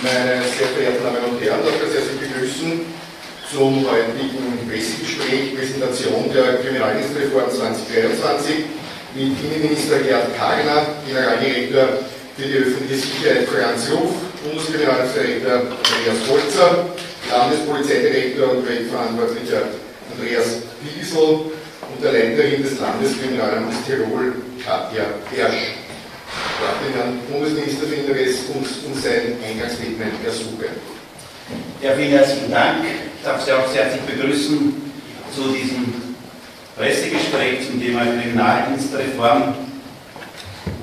Meine sehr verehrten Damen und Herren, darf ich sehr herzlich begrüßen zum heutigen Pressegespräch, Präsentation der Kriminaldienstreform 2023 mit Innenminister Gerd Kargner, Generaldirektor für die öffentliche Sicherheit Franz Ruf, Bundeskriminaldirektor Andreas Holzer, Landespolizeidirektor und Projektverantwortlicher Andreas Wiesel und der Leiterin des Landeskriminalamts Tirol, Katja Bersch. Darf den Herrn Bundesminister Inneres um, um sein Eingangsstatement ersuchen. Ja, vielen herzlichen Dank. Ich darf Sie auch sehr herzlich begrüßen zu diesem Pressegespräch zum Thema Kriminaldienstreform.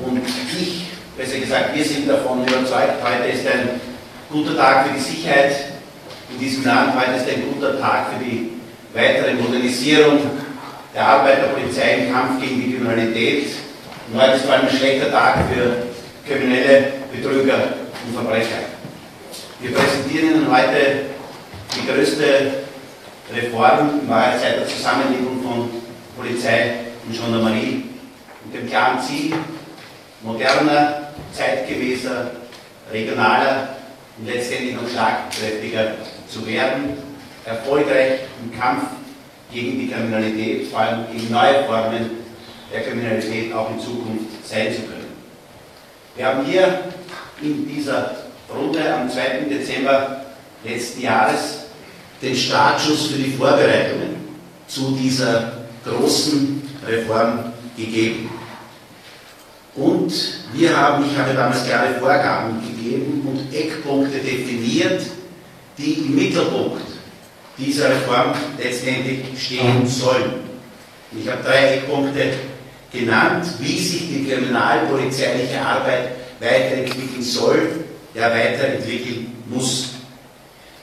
Und ich, besser gesagt, wir sind davon überzeugt, heute ist ein guter Tag für die Sicherheit in diesem Land, heute ist ein guter Tag für die weitere Modernisierung der Arbeit der Polizei im Kampf gegen die Kriminalität. Und heute ist vor allem ein schlechter Tag für kriminelle Betrüger und Verbrecher. Wir präsentieren Ihnen heute die größte Reform in Wahrheit seit der Zusammenlegung von Polizei und Gendarmerie mit dem klaren Ziel, moderner, zeitgemäßer, regionaler und letztendlich noch schlagkräftiger zu werden, erfolgreich im Kampf gegen die Kriminalität, vor allem gegen neue Formen der Kriminalität auch in Zukunft sein zu können. Wir haben hier in dieser Runde am 2. Dezember letzten Jahres den Startschuss für die Vorbereitungen zu dieser großen Reform gegeben. Und wir haben, ich habe damals klare Vorgaben gegeben und Eckpunkte definiert, die im Mittelpunkt dieser Reform letztendlich stehen sollen. Ich habe drei Eckpunkte genannt, wie sich die kriminalpolizeiliche Arbeit weiterentwickeln soll, ja weiterentwickeln muss.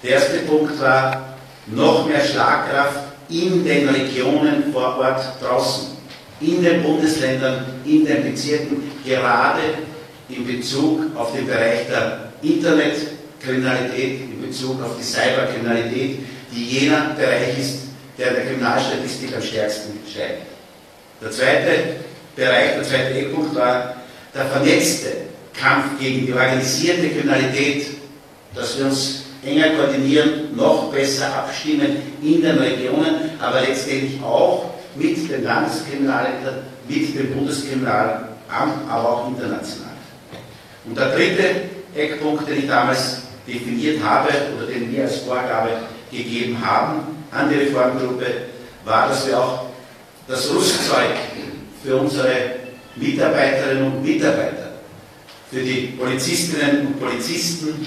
Der erste Punkt war noch mehr Schlagkraft in den Regionen vor Ort draußen, in den Bundesländern, in den Bezirken, gerade in Bezug auf den Bereich der Internetkriminalität, in Bezug auf die Cyberkriminalität, die jener Bereich ist, der der Kriminalstatistik am stärksten steigt. Der zweite Bereich, der zweite Eckpunkt war der vernetzte Kampf gegen die organisierte Kriminalität, dass wir uns enger koordinieren, noch besser abstimmen in den Regionen, aber letztendlich auch mit den Landeskriminalämtern, mit dem Bundeskriminalamt, aber auch international. Und der dritte Eckpunkt, den ich damals definiert habe oder den wir als Vorgabe gegeben haben an die Reformgruppe, war, dass wir auch das Rüstzeug für unsere Mitarbeiterinnen und Mitarbeiter, für die Polizistinnen und Polizisten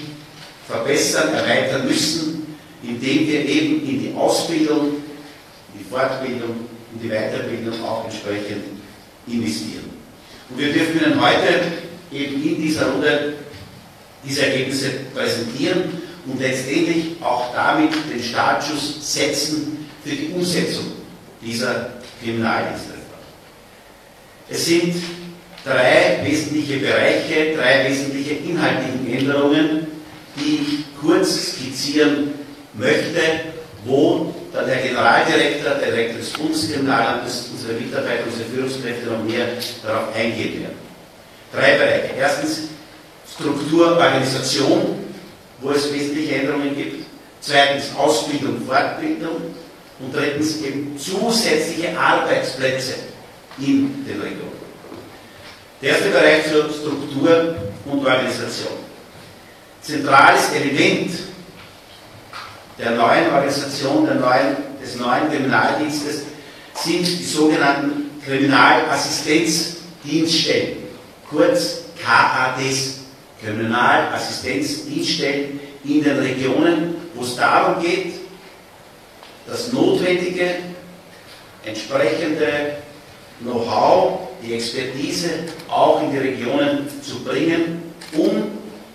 verbessern, erweitern müssen, indem wir eben in die Ausbildung, die Fortbildung und die Weiterbildung auch entsprechend investieren. Und wir dürfen Ihnen heute eben in dieser Runde diese Ergebnisse präsentieren und letztendlich auch damit den Startschuss setzen für die Umsetzung dieser Kriminaldienstreform. Es sind drei wesentliche Bereiche, drei wesentliche inhaltliche Änderungen, die ich kurz skizzieren möchte, wo dann der Generaldirektor, der Direktor des Bundeskriminalamtes, unsere Mitarbeiter, unsere Führungskräfte noch mehr darauf eingehen werden. Drei Bereiche. Erstens Struktur, Organisation, wo es wesentliche Änderungen gibt. Zweitens Ausbildung, Fortbildung. Und drittens eben zusätzliche Arbeitsplätze in den Regionen. Der erste Bereich zur Struktur und Organisation. Zentrales Element der neuen Organisation, der neuen, des neuen Kriminaldienstes sind die sogenannten Kriminalassistenzdienststellen, kurz KADs, Kriminalassistenzdienststellen in den Regionen, wo es darum geht, das notwendige, entsprechende Know-how, die Expertise auch in die Regionen zu bringen, um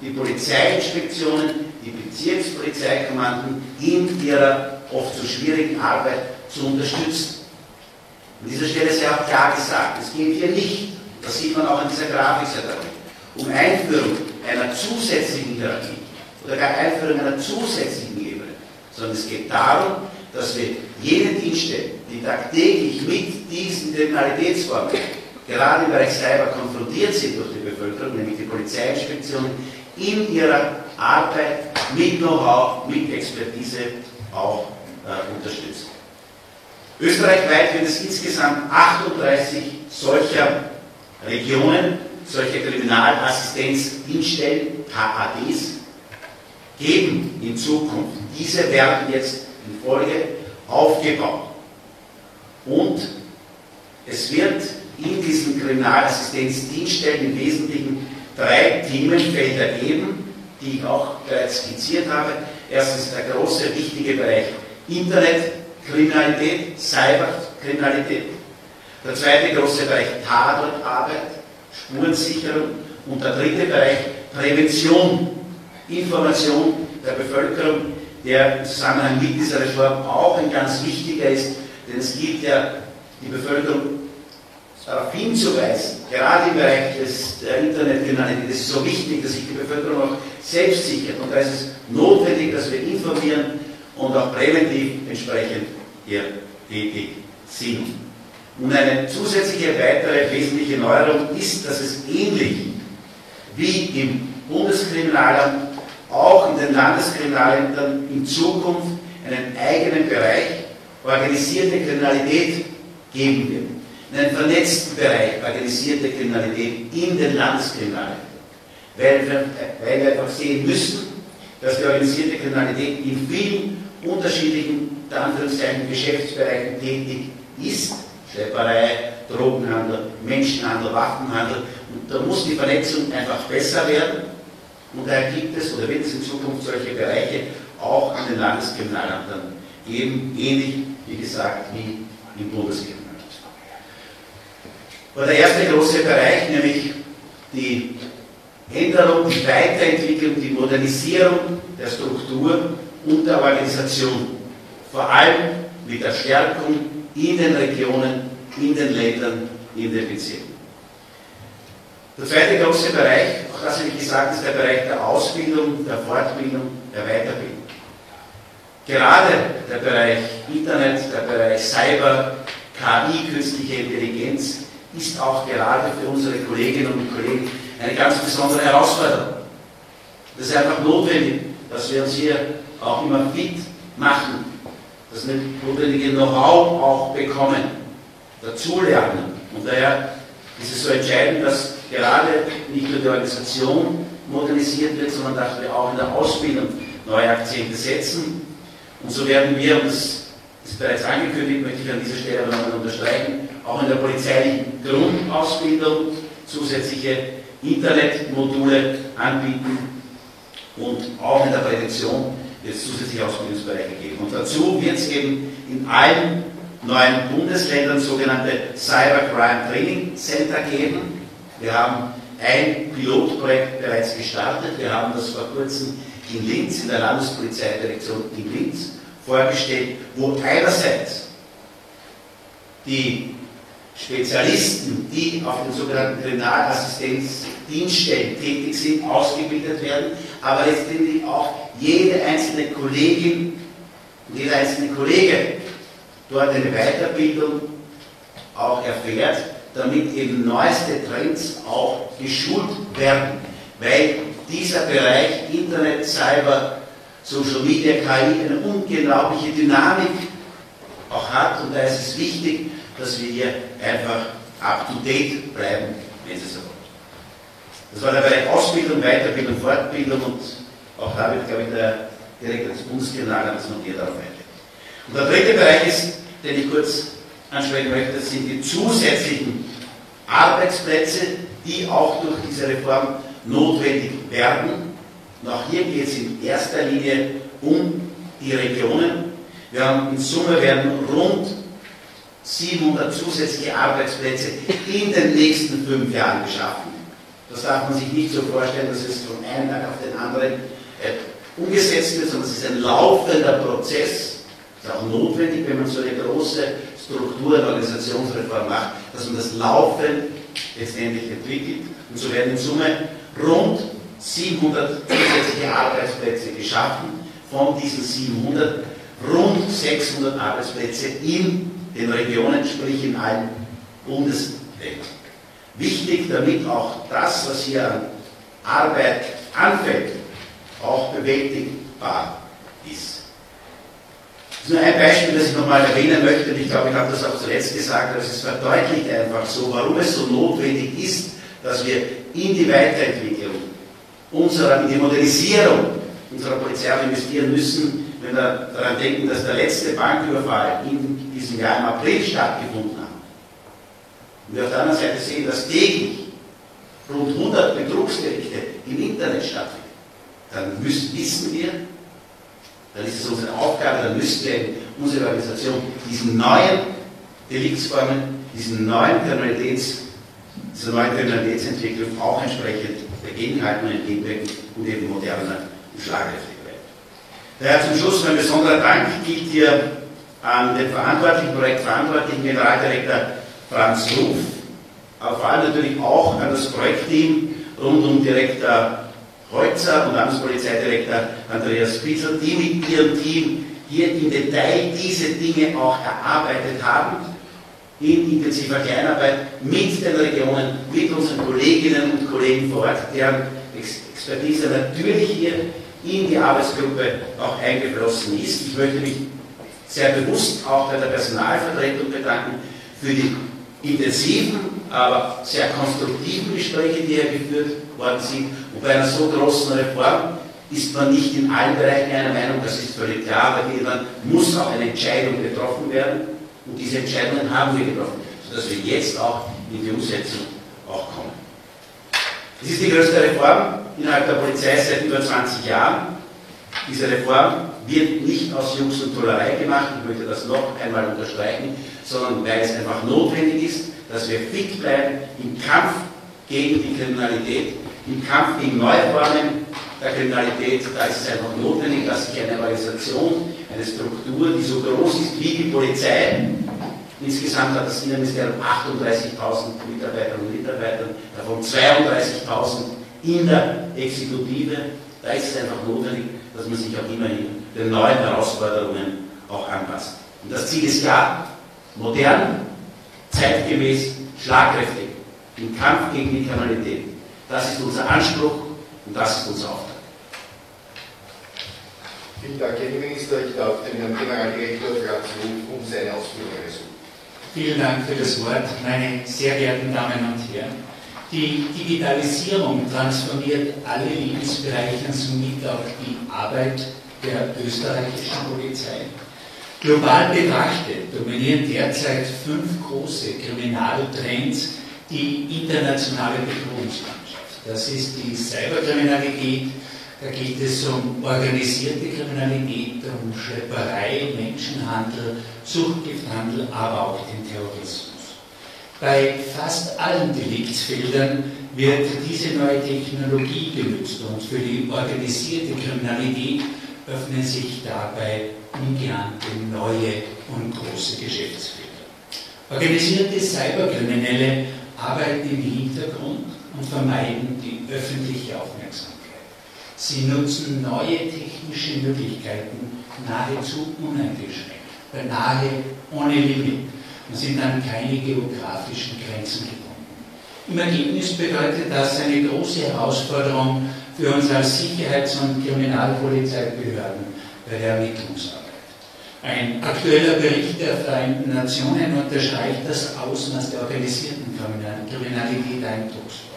die Polizeiinspektionen, die Bezirkspolizeikommanden in ihrer oft so schwierigen Arbeit zu unterstützen. An dieser Stelle sei auch klar gesagt, es geht hier nicht, das sieht man auch in dieser Grafik sehr deutlich, um Einführung einer zusätzlichen Hierarchie oder gar Einführung einer zusätzlichen Ebene, sondern es geht darum, dass wir jene Dienststellen, die tagtäglich mit diesen Kriminalitätsformen, gerade im Bereich Cyber, konfrontiert sind durch die Bevölkerung, nämlich die Polizeiinspektionen, in ihrer Arbeit mit Know-how, mit Expertise auch äh, unterstützen. Österreichweit wird es insgesamt 38 solcher Regionen, solcher Kriminalassistenzdienststellen, KADs, geben in Zukunft. Diese werden jetzt in Folge aufgebaut. Und es wird in diesen Kriminalassistenzdienststellen im Wesentlichen drei Themenfelder geben, die ich auch bereits skizziert habe. Erstens der große, wichtige Bereich Internetkriminalität, Cyberkriminalität. Der zweite große Bereich Tatortarbeit, Spurensicherung. Und der dritte Bereich Prävention, Information der Bevölkerung, der im Zusammenhang mit dieser Reform auch ein ganz wichtiger ist, denn es gilt ja, die Bevölkerung darauf hinzuweisen, gerade im Bereich des, der Internetkriminalität, es ist so wichtig, dass sich die Bevölkerung auch selbst sichert. Und da ist es notwendig, dass wir informieren und auch präventiv entsprechend hier tätig sind. Und eine zusätzliche weitere wesentliche Neuerung ist, dass es ähnlich wie im Bundeskriminalamt auch in den Landeskriminalämtern in Zukunft einen eigenen Bereich organisierte Kriminalität geben wird. Einen vernetzten Bereich organisierte Kriminalität in den Landeskriminalämtern. Weil wir, weil wir einfach sehen müssen, dass die organisierte Kriminalität in vielen unterschiedlichen Geschäftsbereichen tätig ist. Schlepperei, Drogenhandel, Menschenhandel, Waffenhandel. Und da muss die Vernetzung einfach besser werden. Und daher gibt es oder wird es in Zukunft solche Bereiche auch an den Landeskriminalämtern geben, ähnlich wie gesagt wie im Bundeskriminalamt. Aber der erste große Bereich, nämlich die Änderung, die Weiterentwicklung, die Modernisierung der Struktur und der Organisation, vor allem mit der Stärkung in den Regionen, in den Ländern, in den Bezirken. Der zweite große Bereich, auch das habe ich gesagt, ist der Bereich der Ausbildung, der Fortbildung, der Weiterbildung. Gerade der Bereich Internet, der Bereich Cyber, KI, künstliche Intelligenz, ist auch gerade für unsere Kolleginnen und Kollegen eine ganz besondere Herausforderung. Das ist einfach notwendig, dass wir uns hier auch immer fit machen, das notwendige Know-how auch bekommen, dazulernen. Und daher ist es so entscheidend, dass gerade nicht nur die Organisation modernisiert wird, sondern dass wir auch in der Ausbildung neue Akzente setzen. Und so werden wir, und das ist bereits angekündigt, möchte ich an dieser Stelle aber nochmal unterstreichen, auch in der polizeilichen Grundausbildung zusätzliche Internetmodule anbieten und auch in der Prävention wird es zusätzliche Ausbildungsbereiche geben. Und dazu wird es eben in allen neuen Bundesländern sogenannte Cybercrime Training Center geben. Wir haben ein Pilotprojekt bereits gestartet. Wir haben das vor kurzem in Linz, in der Landespolizeidirektion in Linz vorgestellt, wo einerseits die Spezialisten, die auf den sogenannten Kriminalassistenzdienststellen tätig sind, ausgebildet werden, aber letztendlich auch jede einzelne Kollegin und jeder einzelne Kollege dort eine Weiterbildung auch erfährt, damit eben neueste Trends auch geschult werden, weil dieser Bereich Internet, Cyber, Social Media, KI eine unglaubliche Dynamik auch hat und da ist es wichtig, dass wir hier einfach up to date bleiben, wenn Sie so wollen. Das war der Bereich Ausbildung, Weiterbildung, Fortbildung und auch da wird, glaube ich, der Direktor des Bundeskriminalamt noch hier darauf eingehen. Und der dritte Bereich ist, den ich kurz ansprechen möchte, das sind die zusätzlichen Arbeitsplätze, die auch durch diese Reform notwendig werden. Und auch hier geht es in erster Linie um die Regionen. Wir haben in Summe werden rund 700 zusätzliche Arbeitsplätze in den nächsten fünf Jahren geschaffen. Das darf man sich nicht so vorstellen, dass es von einem Tag auf den anderen äh, umgesetzt wird, sondern es ist ein laufender Prozess. Es ist auch notwendig, wenn man so eine große Struktur- und Organisationsreform macht, dass man das laufend letztendlich entwickelt. Und so werden in Summe rund 700 zusätzliche Arbeitsplätze geschaffen. Von diesen 700 rund 600 Arbeitsplätze in den Regionen, sprich in allen Bundesländern. Wichtig, damit auch das, was hier an Arbeit anfällt, auch bewältigbar. Das ist nur ein Beispiel, das ich nochmal erwähnen möchte, und ich glaube, ich habe das auch zuletzt gesagt, aber es verdeutlicht einfach so, warum es so notwendig ist, dass wir in die Weiterentwicklung unserer, in die Modernisierung unserer Polizei investieren müssen, wenn wir daran denken, dass der letzte Banküberfall in diesem Jahr im April stattgefunden hat. Und wir auf der anderen Seite sehen, dass täglich rund 100 Betrugsgerichte im Internet stattfinden. Dann müssen, wissen wir, dann ist es unsere Aufgabe, dann müssen wir unsere Organisation diesen neuen Deliktsformen, diesen neuen Kriminalitäts, dieser neuen Kriminalitätsentwicklung auch entsprechend dagegenhalten und entgegenwirken und eben moderner und schlagkräftiger werden. Daher zum Schluss mein besonderer Dank gilt hier an den verantwortlichen, projektverantwortlichen Generaldirektor Franz Ruf, aber vor allem natürlich auch an das Projektteam rund um Direktor Holzer und Landespolizeidirektor Andreas Spitzel, die mit ihrem Team hier im Detail diese Dinge auch erarbeitet haben, in intensiver Kleinarbeit mit den Regionen, mit unseren Kolleginnen und Kollegen vor Ort, deren Expertise natürlich hier in die Arbeitsgruppe auch eingeflossen ist. Ich möchte mich sehr bewusst auch bei der Personalvertretung bedanken für die intensiven, aber sehr konstruktiven Gespräche, die hier geführt worden sind. Und bei einer so großen Reform ist man nicht in allen Bereichen einer Meinung, das ist völlig klar, aber irgendwann muss auch eine Entscheidung getroffen werden. Und diese Entscheidungen haben wir getroffen, sodass wir jetzt auch in die Umsetzung auch kommen. Es ist die größte Reform innerhalb der Polizei seit über 20 Jahren. Diese Reform wird nicht aus Jux und Tollerei gemacht, ich möchte das noch einmal unterstreichen, sondern weil es einfach notwendig ist, dass wir fit bleiben im Kampf gegen die Kriminalität, im Kampf gegen neue Formen der Kriminalität. Da ist es einfach notwendig, dass sich eine Organisation, eine Struktur, die so groß ist wie die Polizei, insgesamt hat das Innenministerium 38.000 Mitarbeiterinnen und Mitarbeiter, davon 32.000 in der Exekutive, da ist es einfach notwendig, dass man sich auch immerhin den neuen Herausforderungen auch anpasst. Und das Ziel ist klar, modern, zeitgemäß, schlagkräftig, im Kampf gegen die Kriminalität. Das ist unser Anspruch und das ist unser Auftrag. Vielen Dank, Herr Innenminister. Ich darf den Herrn Generaldirektor Franz Ruf um seine Ausführungen ersuchen. Vielen Dank für das Wort, meine sehr geehrten Damen und Herren. Die Digitalisierung transformiert alle Lebensbereiche und somit auch die Arbeit der österreichischen Polizei. Global betrachtet dominieren derzeit fünf große Kriminaltrends die internationale Bedrohungslandschaft. Das ist die Cyberkriminalität, da geht es um organisierte Kriminalität, um Schlepperei, Menschenhandel, Suchtgifthandel, aber auch den Terrorismus. Bei fast allen Deliktsfeldern wird diese neue Technologie genutzt und für die organisierte Kriminalität öffnen sich dabei ungeahnte neue und große Geschäftsfelder. Organisierte Cyberkriminelle arbeiten im Hintergrund und vermeiden die öffentliche Aufmerksamkeit. Sie nutzen neue technische Möglichkeiten nahezu uneingeschränkt, beinahe ohne Limit und sind an keine geografischen Grenzen gebunden. Im Ergebnis bedeutet das eine große Herausforderung für uns als Sicherheits- und Kriminalpolizeibehörden bei der Ermittlungsarbeit. Ein aktueller Bericht der Vereinten Nationen unterstreicht das Ausmaß der organisierten Kriminalität eindrucksvoll.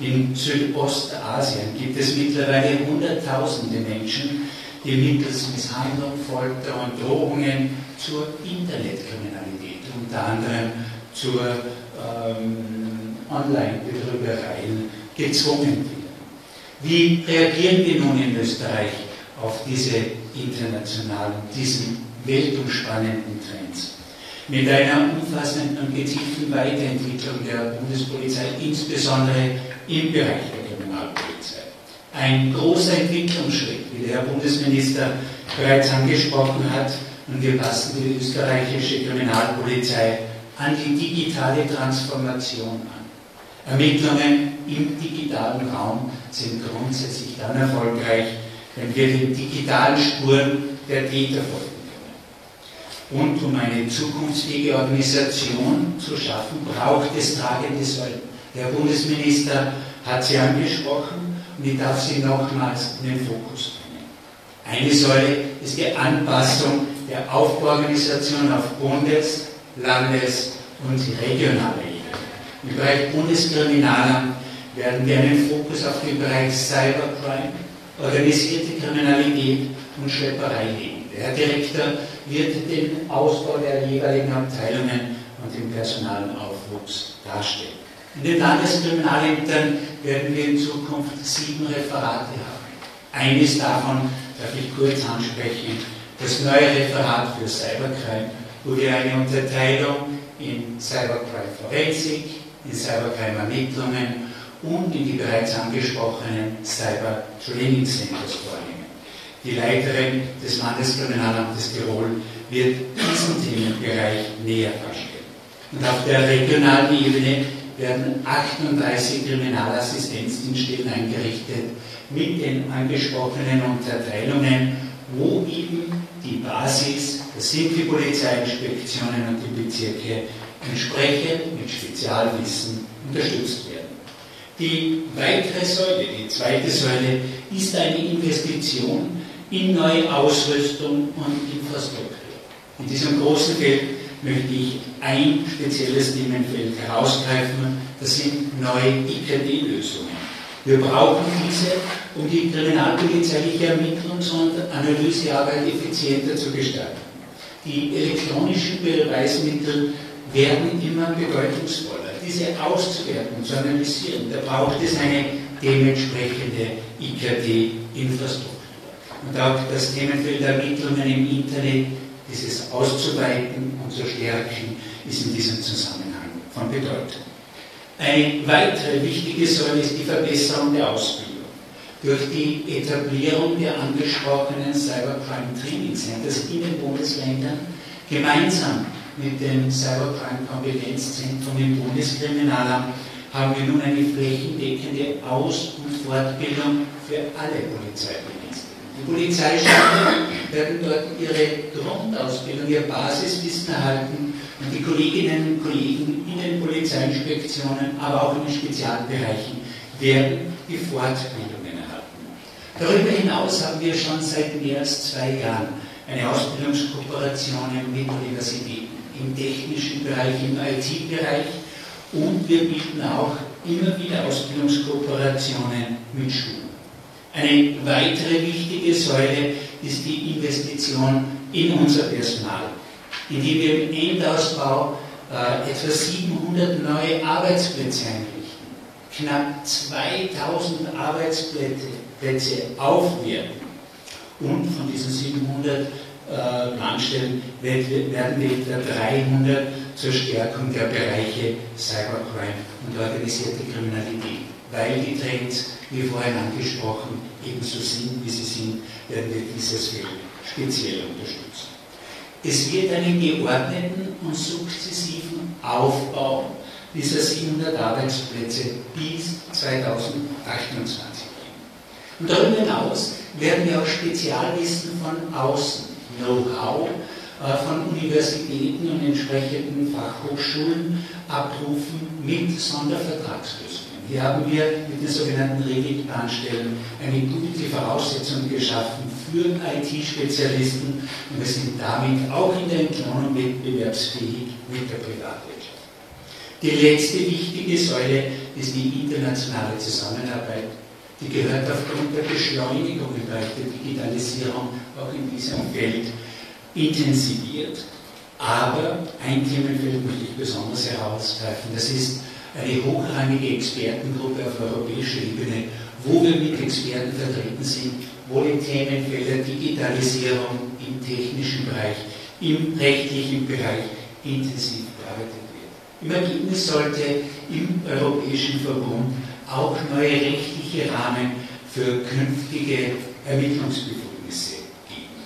In Südostasien gibt es mittlerweile Hunderttausende Menschen, die mittels Misshandlung, Folter und Drohungen zur Internetkriminalität, unter anderem zur ähm, Online-Betrügereien gezwungen werden. Wie reagieren wir nun in Österreich auf diese internationalen, diesen weltumspannenden Trends? Mit einer umfassenden und gezielten Weiterentwicklung der Bundespolizei, insbesondere im Bereich der Kriminalpolizei. Ein großer Entwicklungsschritt, wie der Herr Bundesminister bereits angesprochen hat, und wir passen die österreichische Kriminalpolizei an die digitale Transformation an. Ermittlungen im digitalen Raum sind grundsätzlich dann erfolgreich, wenn wir den digitalen Spuren der Täter folgen können. Und um eine zukunftsfähige Organisation zu schaffen, braucht es tragende Säulen. Der Bundesminister hat sie angesprochen und ich darf sie nochmals in den Fokus bringen. Eine Säule ist die Anpassung der Aufbauorganisation auf Bundes-, Landes- und regionaler Ebene. Im Bereich Bundeskriminalamt werden wir einen Fokus auf den Bereich Cybercrime, organisierte Kriminalität und Schlepperei legen. Der Herr Direktor wird den Ausbau der jeweiligen Abteilungen und den Personalaufwuchs darstellen. In den Landeskriminalämtern werden wir in Zukunft sieben Referate haben. Eines davon darf ich kurz ansprechen, das neue Referat für Cybercrime, wo wir eine Unterteilung in Cybercrime Forensik, in Cybercrime Ermittlungen und in die bereits angesprochenen Cyber Training Centers vornehmen. Die Leiterin des Landeskriminalamtes Tirol wird diesen Themenbereich näher darstellen. Und auf der regionalen Ebene werden 38 Kriminalassistenzdienststellen eingerichtet mit den angesprochenen Unterteilungen, wo eben die Basis, das sind die Polizeiinspektionen und die Bezirke, entsprechend mit Spezialwissen unterstützt werden. Die weitere Säule, die zweite Säule, ist eine Investition in neue Ausrüstung und Infrastruktur. In diesem großen Feld möchte ich ein spezielles Themenfeld herausgreifen, das sind neue IKT-Lösungen. Wir brauchen diese, um die kriminalpolizeiliche Ermittlungs- und Analysearbeit effizienter zu gestalten. Die elektronischen Beweismittel werden immer bedeutungsvoller. Diese auszuwerten, zu analysieren, da braucht es eine dementsprechende IKT-Infrastruktur. Und auch das Themenfeld Ermittlungen im Internet dieses auszuweiten und zu stärken, ist in diesem Zusammenhang von Bedeutung. Eine weitere wichtige Säule ist die Verbesserung der Ausbildung. Durch die Etablierung der angesprochenen Cybercrime Training Centers in den Bundesländern gemeinsam mit dem Cybercrime Kompetenzzentrum im Bundeskriminalamt haben wir nun eine flächendeckende Aus- und Fortbildung für alle Polizeidienste. Die Polizeistationen werden dort ihre Grundausbildung, ihr Basiswissen erhalten und die Kolleginnen und Kollegen in den Polizeiinspektionen, aber auch in den Spezialbereichen werden die Fortbildungen erhalten. Darüber hinaus haben wir schon seit mehr als zwei Jahren eine Ausbildungskooperation mit Universitäten im technischen Bereich, im IT-Bereich und wir bieten auch immer wieder Ausbildungskooperationen mit Schulen. Eine weitere wichtige Säule ist die Investition in unser Personal, indem wir im Endausbau äh, etwa 700 neue Arbeitsplätze einrichten, knapp 2000 Arbeitsplätze aufwerten. Und von diesen 700 äh, werden wir etwa 300 zur Stärkung der Bereiche Cybercrime und organisierte Kriminalität, weil die Trends wie vorhin angesprochen, ebenso sind, wie sie sind, werden wir dieses speziell unterstützen. Es wird einen geordneten und sukzessiven Aufbau dieser 700 Arbeitsplätze bis 2028 geben. Und darüber hinaus werden wir auch Spezialwissen von außen, Know-how äh, von Universitäten und entsprechenden Fachhochschulen abrufen mit Sondervertragslösungen. Hier haben wir mit den sogenannten Revit-Bahnstellen eine gute Voraussetzung geschaffen für IT-Spezialisten und wir sind damit auch in der Entlohnung wettbewerbsfähig mit der Privatwirtschaft. Die letzte wichtige Säule ist die internationale Zusammenarbeit. Die gehört aufgrund der Beschleunigung im Bereich der Digitalisierung auch in diesem Feld intensiviert. Aber ein Themenfeld möchte ich besonders herausgreifen. Das ist eine hochrangige Expertengruppe auf europäischer Ebene, wo wir mit Experten vertreten sind, wo die Themenfelder Digitalisierung im technischen Bereich, im rechtlichen Bereich intensiv bearbeitet wird. Im Ergebnis sollte im Europäischen Verbund auch neue rechtliche Rahmen für künftige Ermittlungsbefugnisse geben.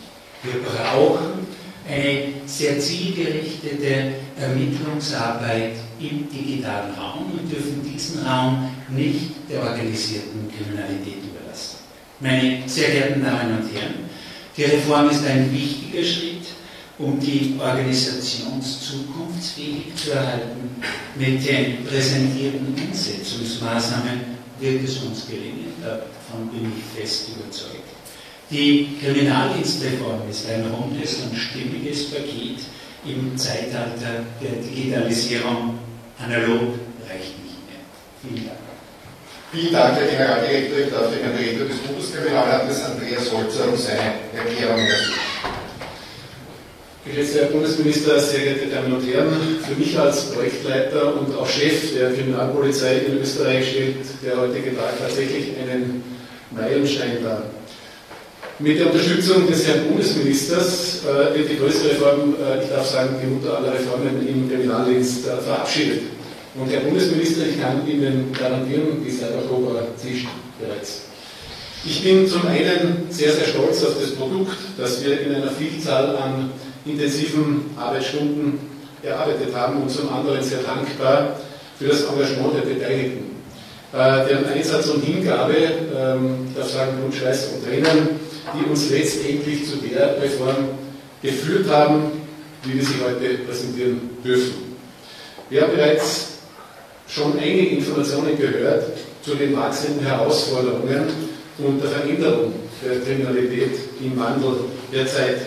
Wir brauchen eine sehr zielgerichtete Ermittlungsarbeit im digitalen Raum und dürfen diesen Raum nicht der organisierten Kriminalität überlassen. Meine sehr geehrten Damen und Herren, die Reform ist ein wichtiger Schritt, um die Organisation zukunftsfähig zu erhalten. Mit den präsentierten Umsetzungsmaßnahmen wird es uns gelingen. Davon bin ich fest überzeugt. Die Kriminaldienstreform ist ein rundes und stimmiges Paket im Zeitalter der Digitalisierung. Analog reicht nicht mehr. Vielen Dank. Vielen Dank, Herr Generaldirektor. Ich darf den Vertreter des Bundeskriminalamtes Andreas Holzer um seine Erklärung erbitten. Geschätzter Herr Bundesminister, sehr geehrte Damen und Herren, für mich als Projektleiter und auch Chef der Kriminalpolizei in Österreich stellt der heutige Tag tatsächlich einen Meilenstein dar. Mit der Unterstützung des Herrn Bundesministers äh, wird die größte Reform, äh, ich darf sagen, die Mutter aller Reformen im Kriminaldienst äh, verabschiedet. Und Herr Bundesminister, ich kann Ihnen garantieren, die seit Oktober zischt bereits. Ich bin zum einen sehr, sehr stolz auf das Produkt, das wir in einer Vielzahl an intensiven Arbeitsstunden erarbeitet haben und zum anderen sehr dankbar für das Engagement der Beteiligten. Äh, deren Einsatz und Hingabe, ähm, darf sagen, Blut, Schweiß und Tränen, die uns letztendlich zu der Reform geführt haben, wie wir sie heute präsentieren dürfen. Wir haben bereits schon einige Informationen gehört zu den wachsenden Herausforderungen und der Veränderung der Kriminalität im Wandel der Zeit.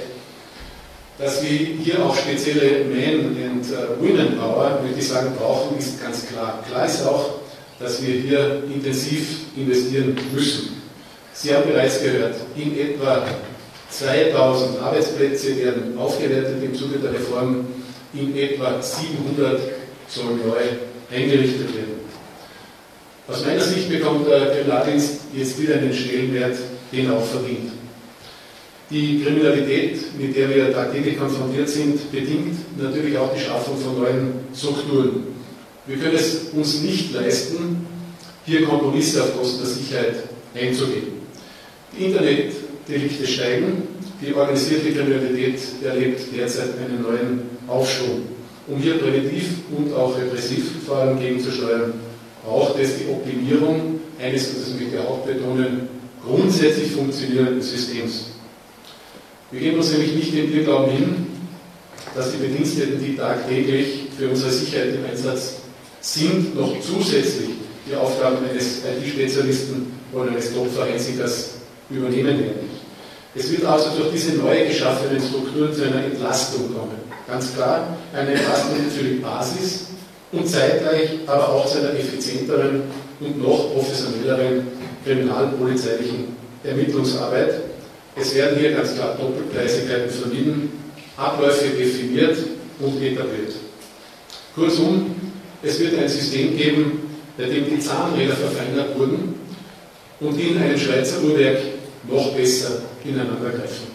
Dass wir hier auch spezielle Men- und äh, Women-Power, würde ich sagen, brauchen, ist ganz klar. Klar ist auch, dass wir hier intensiv investieren müssen. Sie haben bereits gehört, in etwa 2000 Arbeitsplätze werden aufgewertet im Zuge der Reform, in etwa 700 sollen neu eingerichtet werden. Aus meiner Sicht bekommt der Kriminaldienst jetzt wieder einen Stellenwert, den er auch verdient. Die Kriminalität, mit der wir tagtäglich konfrontiert sind, bedingt natürlich auch die Schaffung von neuen Strukturen. Wir können es uns nicht leisten, hier Kompromisse auf Kosten der Sicherheit einzugehen. Internetdelikte steigen, die organisierte Kriminalität erlebt derzeit einen neuen Aufschwung. Um hier präventiv und auch repressiv vor allem gegenzusteuern, braucht es die Optimierung eines, das möchte ich auch betonen, grundsätzlich funktionierenden Systems. Wir geben uns nämlich nicht den Irrglauben hin, dass die Bediensteten, die tagtäglich für unsere Sicherheit im Einsatz sind, noch zusätzlich die Aufgaben eines IT-Spezialisten oder eines Top-Forensikers übernehmen werden. Es wird also durch diese neu geschaffenen Strukturen zu einer Entlastung kommen. Ganz klar, eine Entlastung für die Basis und zeitgleich aber auch zu einer effizienteren und noch professionelleren kriminalpolizeilichen Ermittlungsarbeit, es werden hier ganz klar Doppelgleisigkeiten vermieden, Abläufe definiert und etabliert. Kurzum, es wird ein System geben, bei dem die Zahnräder verfeinert wurden und die in einem Schweizer Uhrwerk noch besser ineinander greifen.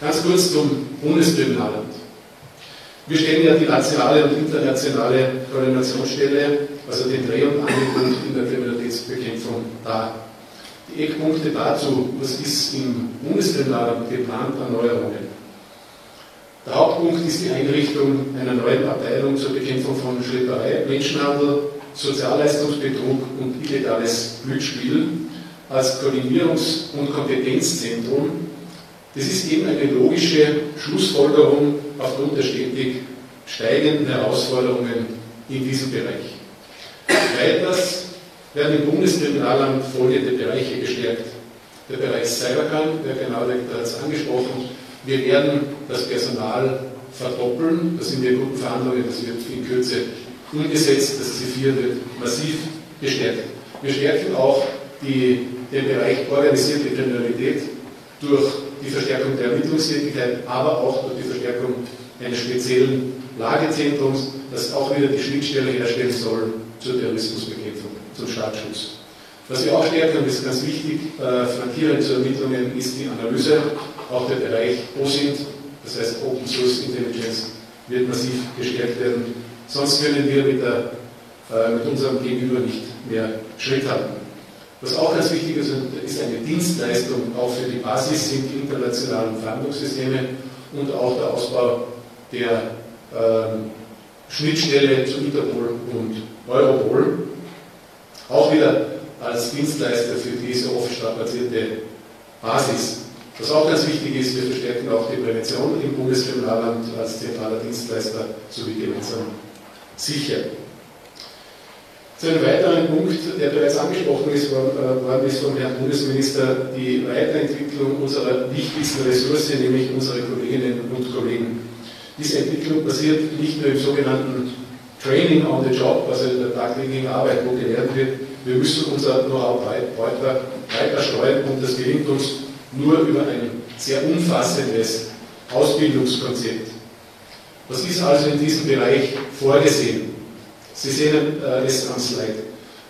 Ganz kurz zum Bundeskriminalamt. Wir stellen ja die nationale und internationale Koordinationsstelle, also den Dreh- und Angelpunkt in der Kriminalitätsbekämpfung dar. Die Eckpunkte dazu, was ist im Bundeskriminalamt geplant an Neuerungen? Der Hauptpunkt ist die Einrichtung einer neuen Abteilung zur Bekämpfung von Schlepperei, Menschenhandel, Sozialleistungsbetrug und illegales Glücksspiel als Koordinierungs- und Kompetenzzentrum. Das ist eben eine logische Schlussfolgerung aufgrund der stetig steigenden Herausforderungen in diesem Bereich. Weiters werden im Bundeskriminalamt folgende Bereiche gestärkt. Der Bereich Cybercrime, der Generaldirektor hat es angesprochen. Wir werden das Personal verdoppeln. Da sind wir in guten Verhandlungen. Das wird in Kürze umgesetzt. Das C4 wird massiv gestärkt. Wir stärken auch die, den Bereich organisierte Kriminalität durch die Verstärkung der Ermittlungstätigkeit, aber auch durch die Verstärkung eines speziellen Lagezentrums, das auch wieder die Schnittstelle herstellen soll zur Terrorismusbekämpfung zum Staatsschutz. Was wir auch stärken, und das ist ganz wichtig, äh, flankierend zu Ermittlungen, ist die Analyse. Auch der Bereich OSINT, das heißt Open Source Intelligence, wird massiv gestärkt werden. Sonst können wir mit, der, äh, mit unserem Gegenüber nicht mehr Schritt halten. Was auch ganz wichtig ist, ist eine Dienstleistung auch für die Basis sind die internationalen Verhandlungssysteme und auch der Ausbau der ähm, Schnittstelle zu Interpol und Europol auch wieder als Dienstleister für diese oft strapazierte Basis. Was auch ganz wichtig ist, wir verstärken auch die Prävention im Bundeskriminalamt als zentraler Dienstleister sowie gemeinsam sicher. Zu einem weiteren Punkt, der bereits angesprochen ist, äh, worden ist vom Herrn Bundesminister, die Weiterentwicklung unserer wichtigsten Ressource, nämlich unsere Kolleginnen und Kollegen. Diese Entwicklung passiert nicht nur im sogenannten Training on the Job, also in der tagtäglichen Arbeit, wo gelernt wird, wir müssen unser Know-how weiter, weiter steuern und das gelingt uns nur über ein sehr umfassendes Ausbildungskonzept. Was ist also in diesem Bereich vorgesehen? Sie sehen äh, es am Slide.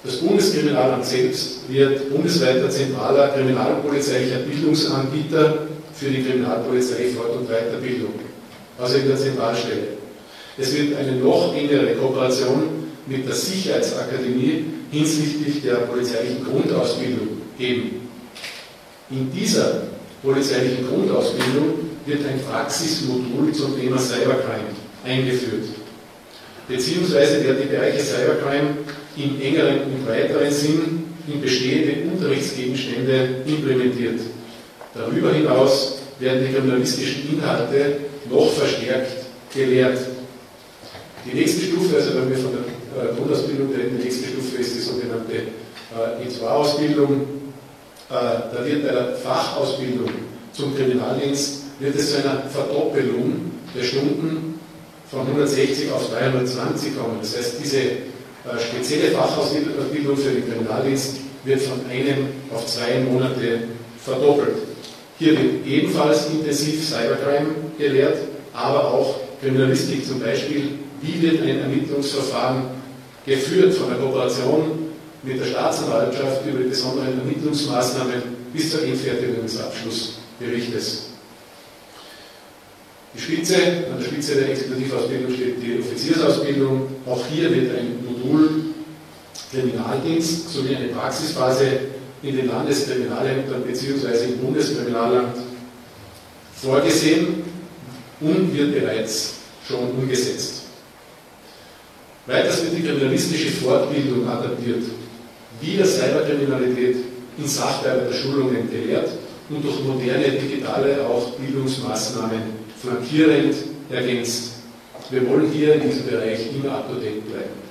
Das Bundeskriminalamt selbst wird bundesweiter zentraler kriminalpolizeilicher Bildungsanbieter für die Kriminalpolizei Fort- und Weiterbildung, also in der Zentralstelle. Es wird eine noch engere Kooperation mit der Sicherheitsakademie hinsichtlich der polizeilichen Grundausbildung geben. In dieser polizeilichen Grundausbildung wird ein Praxismodul zum Thema Cybercrime eingeführt. Beziehungsweise werden die Bereiche Cybercrime im engeren und weiteren Sinn in bestehende Unterrichtsgegenstände implementiert. Darüber hinaus werden die kriminalistischen Inhalte noch verstärkt gelehrt. Die nächste Stufe, also wenn wir von der äh, Grundausbildung reden, die nächste Stufe ist die sogenannte äh, E2-Ausbildung. Äh, da wird bei der Fachausbildung zum Kriminaldienst wird es zu einer Verdoppelung der Stunden von 160 auf 320 kommen. Das heißt, diese äh, spezielle Fachausbildung für den Kriminaldienst wird von einem auf zwei Monate verdoppelt. Hier wird ebenfalls intensiv Cybercrime gelehrt, aber auch Kriminalistik zum Beispiel. Wie wird ein Ermittlungsverfahren geführt von der Kooperation mit der Staatsanwaltschaft über die besonderen Ermittlungsmaßnahmen bis zur Endfertigung des Abschlussberichtes? Die Spitze, an der Spitze der Exekutivausbildung steht die Offiziersausbildung. Auch hier wird ein Modul Kriminaldienst sowie eine Praxisphase in den Landeskriminalämtern bzw. im Bundeskriminalamt vorgesehen und wird bereits schon umgesetzt. Weiters wird die kriminalistische Fortbildung adaptiert, wieder Cyberkriminalität in Sachbearbeiterschulungen gelehrt und durch moderne digitale auch Bildungsmaßnahmen flankierend ergänzt. Wir wollen hier in diesem Bereich immer up-to-date bleiben.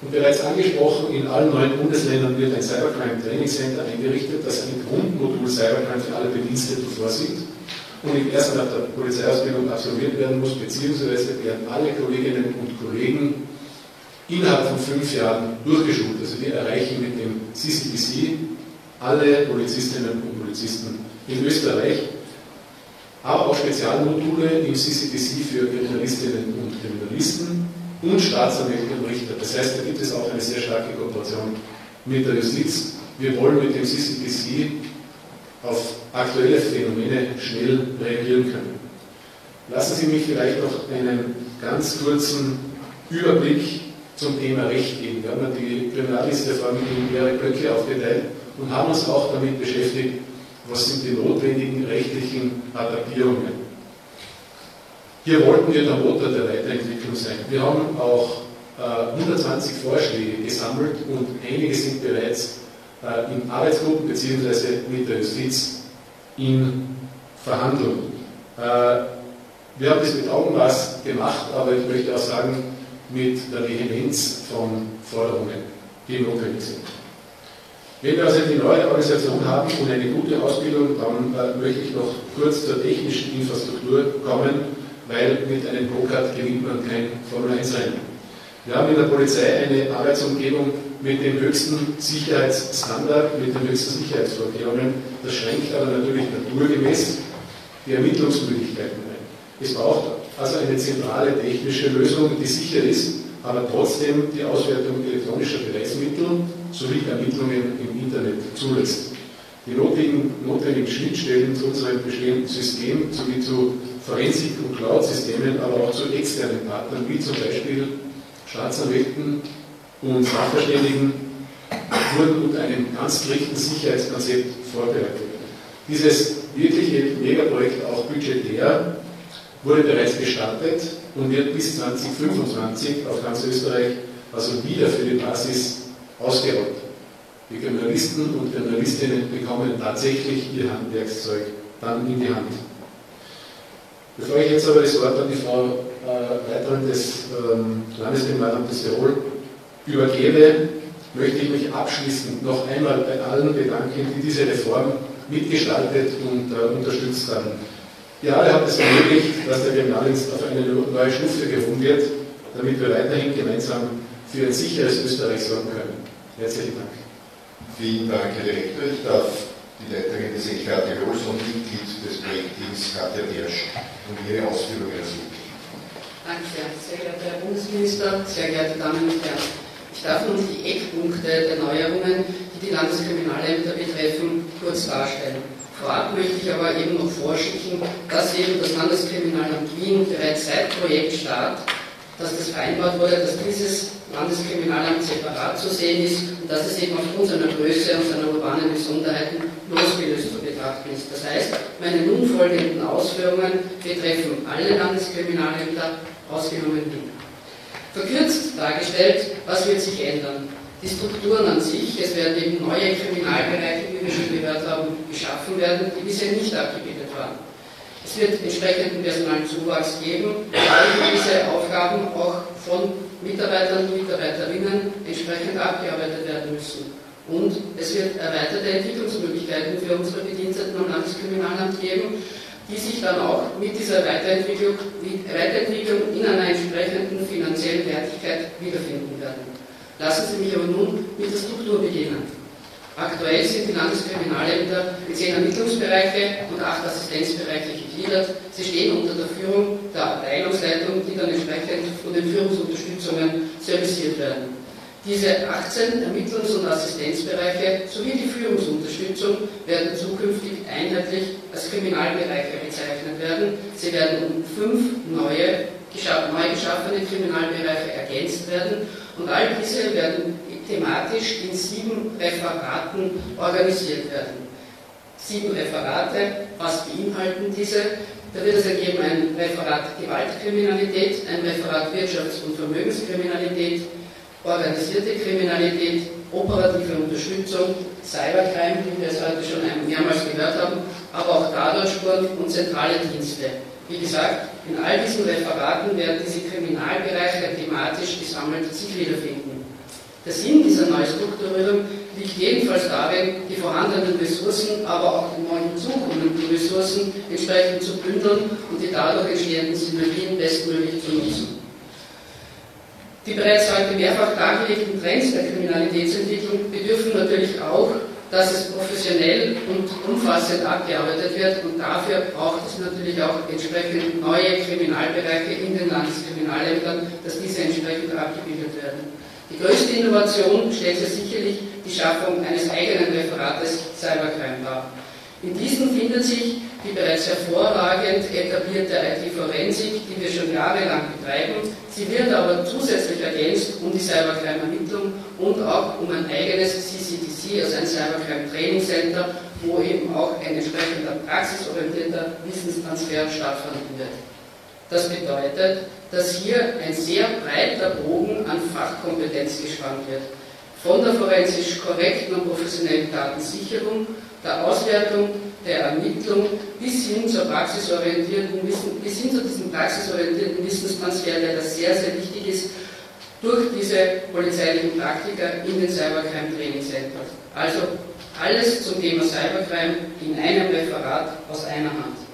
Und bereits angesprochen, in allen neuen Bundesländern wird ein Cybercrime Training Center eingerichtet, das ein Grundmodul Cybercrime für alle Bediensteten vorsieht und in erst nach der Polizeiausbildung absolviert werden muss, beziehungsweise werden alle Kolleginnen und Kollegen innerhalb von fünf Jahren durchgeschult. Also wir erreichen mit dem CCTC alle Polizistinnen und Polizisten in Österreich aber auch Spezialmodule im CCTC für Kriminalistinnen und Kriminalisten und Staatsanwälte und Richter. Das heißt, da gibt es auch eine sehr starke Kooperation mit der Justiz. Wir wollen mit dem CCTC auf aktuelle Phänomene schnell reagieren können. Lassen Sie mich vielleicht noch einen ganz kurzen Überblick zum Thema Recht geben. Wir haben die Kriminalistreform in mehrere Blöcke aufgeteilt und haben uns auch damit beschäftigt, was sind die notwendigen rechtlichen Adaptierungen. Hier wollten wir der Motor der Weiterentwicklung sein. Wir haben auch äh, 120 Vorschläge gesammelt und einige sind bereits äh, in Arbeitsgruppen bzw. mit der Justiz in Verhandlung. Äh, wir haben das mit Augenmaß gemacht, aber ich möchte auch sagen, mit der Vehemenz von Forderungen, die notwendig sind. Wenn wir also eine neue Organisation haben und eine gute Ausbildung, dann äh, möchte ich noch kurz zur technischen Infrastruktur kommen, weil mit einem Procard gewinnt man kein Formel 1 Rennen. Wir haben in der Polizei eine Arbeitsumgebung mit dem höchsten Sicherheitsstandard, mit den höchsten Sicherheitsvorkehrungen. Das schränkt aber natürlich naturgemäß die Ermittlungsmöglichkeiten ein. Es braucht also eine zentrale technische Lösung, die sicher ist, aber trotzdem die Auswertung elektronischer Beweismittel sowie Ermittlungen im Internet zulässt. Die notwendigen, notwendigen Schnittstellen zu unserem bestehenden System sowie zu Forensik- und Cloud-Systemen, aber auch zu externen Partnern, wie zum Beispiel Staatsanwälten und Sachverständigen, wurden unter einem ganz strikten Sicherheitskonzept vorbereitet. Dieses wirkliche Megaprojekt, auch budgetär, wurde bereits gestartet und wird bis 2025 auf ganz Österreich also wieder für die Basis ausgerollt. Die Kriminalisten und Kriminalistinnen bekommen tatsächlich ihr Handwerkszeug dann in die Hand. Bevor ich jetzt aber das Wort an die Frau äh, Leiterin des ähm, Landeskriminalamtes Tirol übergebe, möchte ich mich abschließend noch einmal bei allen bedanken, die diese Reform mitgestaltet und äh, unterstützt haben. Die alle haben es ermöglicht, dass der Kriminaldienst auf eine neue Stufe gehoben wird, damit wir weiterhin gemeinsam für ein sicheres Österreich sorgen können. Herzlichen Dank. Vielen Dank, Herr Direktor. Ich darf die Leiterin des LKAT Rols und Mitglied des Projektteams Katja Dersch um ihre Ausführungen ersuchen. Danke sehr. Sehr geehrter Herr Bundesminister, sehr geehrte Damen und Herren. Ich darf nun die Eckpunkte der Neuerungen, die die Landeskriminalämter betreffen, kurz darstellen. Vorab möchte ich aber eben noch vorschicken, dass eben das Landeskriminalamt Wien bereits seit Projektstart, dass das vereinbart wurde, dass dieses Landeskriminalamt separat zu sehen ist und dass es eben aufgrund seiner Größe und seiner urbanen Besonderheiten losgelöst zu betrachten ist. Das heißt, meine nun folgenden Ausführungen betreffen alle Landeskriminalämter, ausgenommen Wien. Verkürzt dargestellt, was wird sich ändern? Die Strukturen an sich, es werden eben neue Kriminalbereiche, wie wir schon gehört haben, geschaffen werden, die bisher nicht abgebildet waren. Es wird entsprechenden Personalzuwachs geben, weil diese Aufgaben auch von Mitarbeitern und Mitarbeiterinnen entsprechend abgearbeitet werden müssen. Und es wird erweiterte Entwicklungsmöglichkeiten für unsere Bediensteten am Landeskriminalamt geben, die sich dann auch mit dieser Weiterentwicklung, Weiterentwicklung in einer entsprechenden finanziellen Wertigkeit wiederfinden werden. Lassen Sie mich aber nun mit der Struktur beginnen. Aktuell sind die Landeskriminalämter in zehn Ermittlungsbereiche und acht Assistenzbereiche gegliedert. Sie stehen unter der Führung der Abteilungsleitung, die dann entsprechend von den Führungsunterstützungen serviciert werden. Diese 18 Ermittlungs- und Assistenzbereiche sowie die Führungsunterstützung werden zukünftig einheitlich als Kriminalbereiche bezeichnet werden. Sie werden um fünf neue, neu geschaffene Kriminalbereiche ergänzt werden und all diese werden thematisch in sieben Referaten organisiert werden. Sieben Referate, was beinhalten diese? Da wird es ergeben ein Referat Gewaltkriminalität, ein Referat Wirtschafts- und Vermögenskriminalität, organisierte Kriminalität, operative Unterstützung, Cybercrime, wie wir es heute schon mehrmals gehört haben, aber auch Datensport und zentrale Dienste. Wie gesagt, in all diesen Referaten werden diese Kriminalbereiche thematisch gesammelt sich wiederfinden. Der Sinn dieser Neustrukturierung liegt jedenfalls darin, die vorhandenen Ressourcen, aber auch die neuen zukommenden Ressourcen entsprechend zu bündeln und die dadurch entstehenden Synergien bestmöglich zu nutzen. Die bereits heute mehrfach dargelegten Trends der Kriminalitätsentwicklung bedürfen natürlich auch dass es professionell und umfassend abgearbeitet wird und dafür braucht es natürlich auch entsprechend neue Kriminalbereiche in den Landeskriminalämtern, dass diese entsprechend abgebildet werden. Die größte Innovation stellt sich sicherlich die Schaffung eines eigenen Referates Cybercrime dar. In diesem findet sich die bereits hervorragend etablierte IT-Forensik, die wir schon jahrelang betreiben. Sie wird aber zusätzlich ergänzt um die Cybercrime-Ermittlung und auch um ein eigenes CCTC, also ein Cybercrime Training Center, wo eben auch ein entsprechender praxisorientierter Wissenstransfer stattfinden wird. Das bedeutet, dass hier ein sehr breiter Bogen an Fachkompetenz gespannt wird. Von der forensisch korrekten und professionellen Datensicherung der Auswertung, der Ermittlung bis hin zur praxisorientierten Wissen, bis hin zu diesem praxisorientierten Wissenstransfer, der das sehr, sehr wichtig ist, durch diese polizeilichen Praktiker in den Cybercrime Training Centers. Also alles zum Thema Cybercrime in einem Referat aus einer Hand.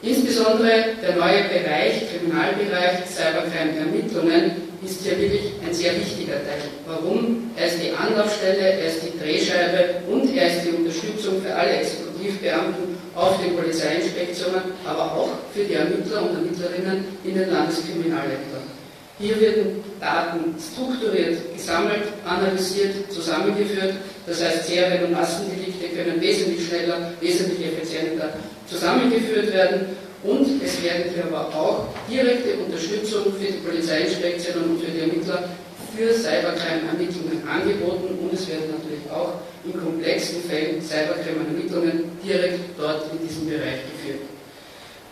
Insbesondere der neue Bereich, Kriminalbereich Cybercrime Ermittlungen, ist hier wirklich ein sehr wichtiger Teil. Warum? Er ist die Anlaufstelle, er ist die Drehscheibe und er ist die Unterstützung für alle Exekutivbeamten auf den Polizeiinspektionen, aber auch für die Ermittler und Ermittlerinnen in den Landeskriminalämtern. Hier werden Daten strukturiert, gesammelt, analysiert, zusammengeführt. Das heißt, Serien- und Massendelikte können wesentlich schneller, wesentlich effizienter zusammengeführt werden und es werden hier aber auch direkte Unterstützung für die Polizeiinspektionen und für die Ermittler für Cybercrime-Ermittlungen angeboten und es werden natürlich auch in komplexen Fällen Cybercrime-Ermittlungen direkt dort in diesem Bereich geführt.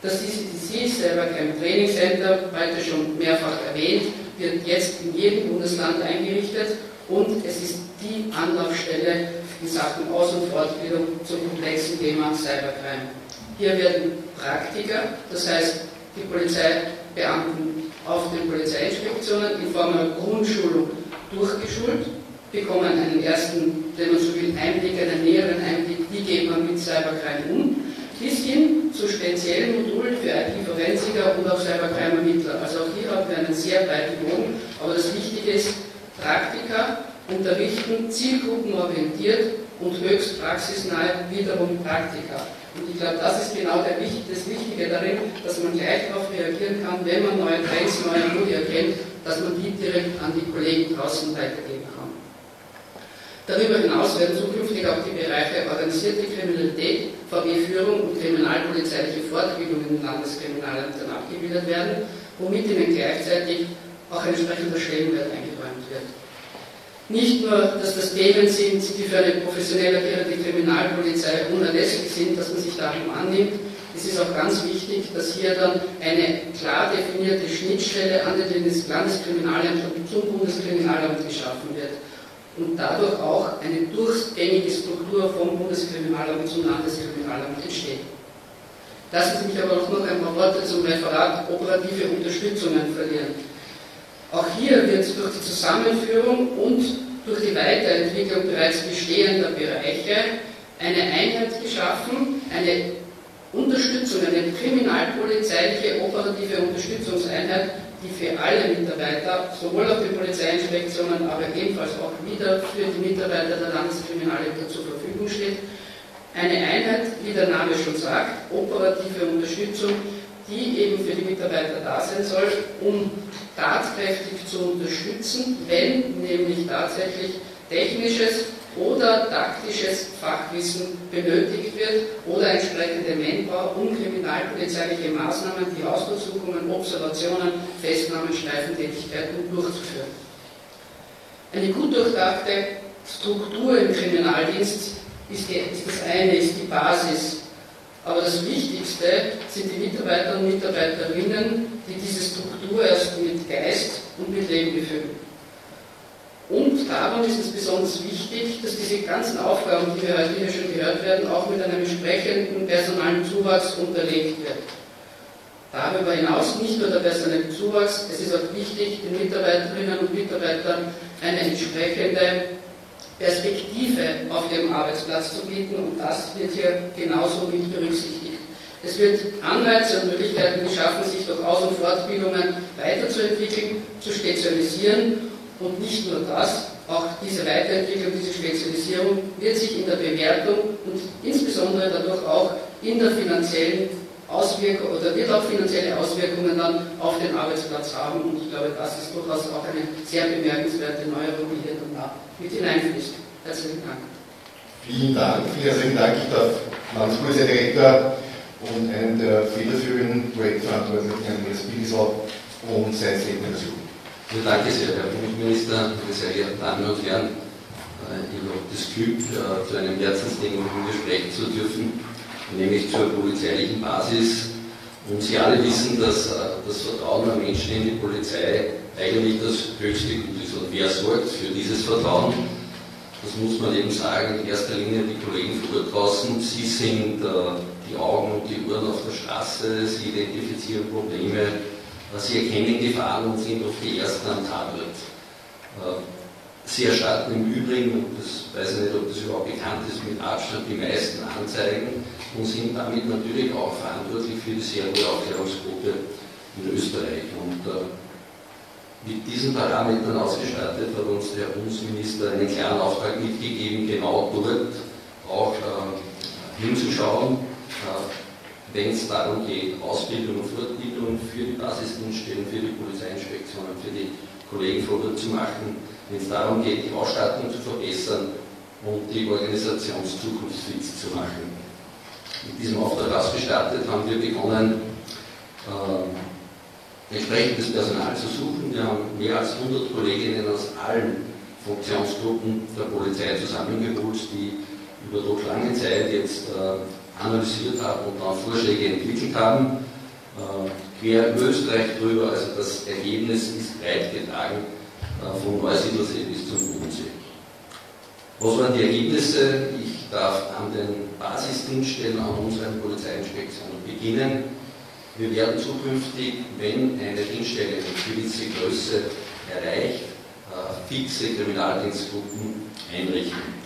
Das DCTC, Cybercrime Training Center, heute schon mehrfach erwähnt, wird jetzt in jedem Bundesland eingerichtet und es ist die Anlaufstelle in Sachen Aus- und Fortbildung zum komplexen Thema Cybercrime. Hier werden Praktiker, das heißt die Polizeibeamten auf den Polizeiinspektionen in Form einer Grundschulung durchgeschult, bekommen einen ersten, wenn man so will, Einblick, einen näheren Einblick, wie geht man mit Cybercrime um, bis hin zu speziellen Modulen für IT-Forensiker und auch Cybercrime-Ermittler. Also auch hier haben wir einen sehr breiten Bogen, aber das Wichtige ist, Praktika unterrichten zielgruppenorientiert und höchst praxisnahe wiederum Praktika. Und ich glaube, das ist genau der, das Wichtige darin, dass man gleich darauf reagieren kann, wenn man neue Trends, neue Modi erkennt, dass man die direkt an die Kollegen draußen weitergeben kann. Darüber hinaus werden zukünftig auch die Bereiche organisierte Kriminalität, VW-Führung und kriminalpolizeiliche Fortbildung in Landeskriminalämtern abgebildet werden, womit ihnen gleichzeitig auch entsprechender Stellenwert eingeräumt wird. Nicht nur, dass das Themen sind, die für eine professionell agierende Kriminalpolizei unerlässlich sind, dass man sich darum annimmt, es ist auch ganz wichtig, dass hier dann eine klar definierte Schnittstelle an den Landeskriminalamt und zum Bundeskriminalamt geschaffen wird und dadurch auch eine durchgängige Struktur vom Bundeskriminalamt zum Landeskriminalamt entsteht. Lassen Sie mich aber auch noch ein paar Worte zum Referat operative Unterstützungen verlieren. Auch hier wird durch die Zusammenführung und durch die Weiterentwicklung bereits bestehender Bereiche eine Einheit geschaffen, eine Unterstützung, eine kriminalpolizeiliche operative Unterstützungseinheit, die für alle Mitarbeiter, sowohl auf den Polizeiinspektionen, aber ebenfalls auch wieder für die Mitarbeiter der Landeskriminalämter zur Verfügung steht. Eine Einheit, wie der Name schon sagt, operative Unterstützung, die eben für die Mitarbeiter da sein soll, um tatkräftig zu unterstützen, wenn nämlich tatsächlich technisches oder taktisches Fachwissen benötigt wird oder entsprechende Manpower, um kriminalpolizeiliche Maßnahmen wie Hausdurchsuchungen, Observationen, Festnahmen, Streifentätigkeiten durchzuführen. Eine gut durchdachte Struktur im Kriminaldienst ist, ist das eine, ist die Basis aber das Wichtigste sind die Mitarbeiter und Mitarbeiterinnen, die diese Struktur erst mit Geist und mit Leben befüllen. Und darum ist es besonders wichtig, dass diese ganzen Aufgaben, die wir heute hier schon gehört werden, auch mit einem entsprechenden personalen Zuwachs unterlegt wird. Darüber hinaus nicht nur der personelle Zuwachs, es ist auch wichtig, den Mitarbeiterinnen und Mitarbeitern eine entsprechende Perspektive auf dem Arbeitsplatz zu bieten und das wird hier genauso mit berücksichtigt. Es wird Anreize und Möglichkeiten geschaffen, sich durch Aus- und Fortbildungen weiterzuentwickeln, zu spezialisieren und nicht nur das, auch diese Weiterentwicklung, diese Spezialisierung wird sich in der Bewertung und insbesondere dadurch auch in der finanziellen Auswirkung oder wird auch finanzielle Auswirkungen dann auf den Arbeitsplatz haben und ich glaube, das ist durchaus auch eine sehr bemerkenswerte Neuerung, die hier dann da mit hineinfließt. Herzlichen Dank. Vielen Dank, vielen herzlichen Dank. Ich darf Landespolizeidirektor und einen der federführenden Projektverantwortlichen, Andreas Bigisau, und sein Statement besuchen. Ja, danke sehr, Herr Bundesminister, meine sehr geehrten Damen und Herren. Äh, ich habe das Glück, äh, zu einem Herzensding mit Ihnen sprechen zu dürfen, nämlich zur polizeilichen Basis. Und Sie alle wissen, dass äh, das Vertrauen der Menschen in die Polizei eigentlich das höchste Gut ist. Und wer sorgt für dieses Vertrauen? Das muss man eben sagen, in erster Linie die Kollegen vor draußen. Sie sind äh, die Augen und die Ohren auf der Straße, sie identifizieren Probleme, äh, sie erkennen Gefahren und sind oft die Ersten am Tatort. Sie erstatten im Übrigen, und das weiß ich nicht, ob das überhaupt bekannt ist, mit Abstand die meisten Anzeigen und sind damit natürlich auch verantwortlich für die sehr hohe Aufklärungsquote in Österreich. Und äh, mit diesen Parametern ausgestattet hat uns der Bundesminister einen klaren Auftrag mitgegeben, genau dort auch äh, hinzuschauen, äh, wenn es darum geht, Ausbildung und Fortbildung für die Basisdienststellen, für die Polizeiinspektionen, für die Kollegen vor Ort zu machen, wenn es darum geht, die Ausstattung zu verbessern und die Organisation zukunftsfit zu machen. Mit diesem Auftrag ausgestattet haben wir begonnen, äh, entsprechendes Personal zu suchen. Wir haben mehr als 100 Kolleginnen aus allen Funktionsgruppen der Polizei zusammengeholt, die über doch lange Zeit jetzt äh, analysiert haben und dann Vorschläge entwickelt haben. Äh, quer über Österreich drüber, also das Ergebnis ist breit getragen äh, vom Neusiedlersee bis zum Bodensee. Was waren die Ergebnisse? Ich darf an den Basisdienststellen an unseren Polizeiinspektionen beginnen. Wir werden zukünftig, wenn eine Dienststelle eine gewisse Größe erreicht, fixe Kriminaldienstgruppen einrichten.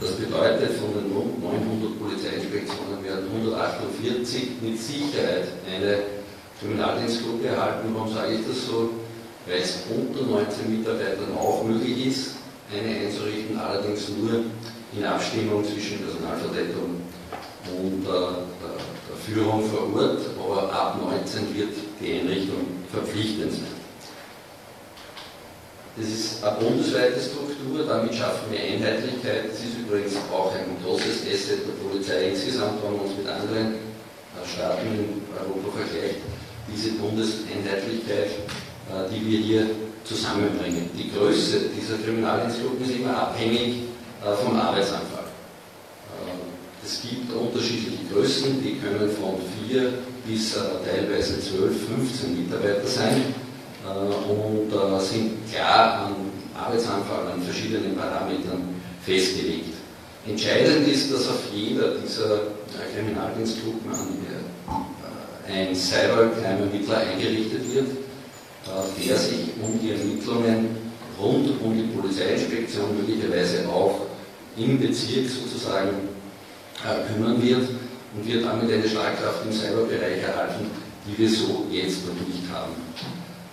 Das bedeutet, von den 900 Polizeiinspektionen werden 148 mit Sicherheit eine Kriminaldienstgruppe erhalten. Warum sage ich das so? Weil es unter 19 Mitarbeitern auch möglich ist, eine einzurichten, allerdings nur in Abstimmung zwischen Personalvertretung und äh, der, der Führung vor Ort, aber ab 19 wird die Einrichtung verpflichtend sein. Das ist eine bundesweite Struktur, damit schaffen wir Einheitlichkeit. Das ist übrigens auch ein großes Asset der Polizei insgesamt, wenn man uns mit anderen äh, Staaten in Europa vergleicht diese Bundeseinheitlichkeit, die wir hier zusammenbringen. Die Größe dieser Kriminaldienstgruppen ist immer abhängig äh, vom Arbeitsanfall. Äh, es gibt unterschiedliche Größen, die können von 4 bis teilweise 12, 15 Mitarbeiter sein und sind klar am Arbeitsanfall an verschiedenen Parametern festgelegt. Entscheidend ist, dass auf jeder dieser Kriminaldienstgruppen ein Cybercrime-Ermittler eingerichtet wird, äh, der sich um die Ermittlungen rund um die Polizeiinspektion möglicherweise auch im Bezirk sozusagen äh, kümmern wird und wird damit eine Schlagkraft im Cyberbereich erhalten, die wir so jetzt noch nicht haben.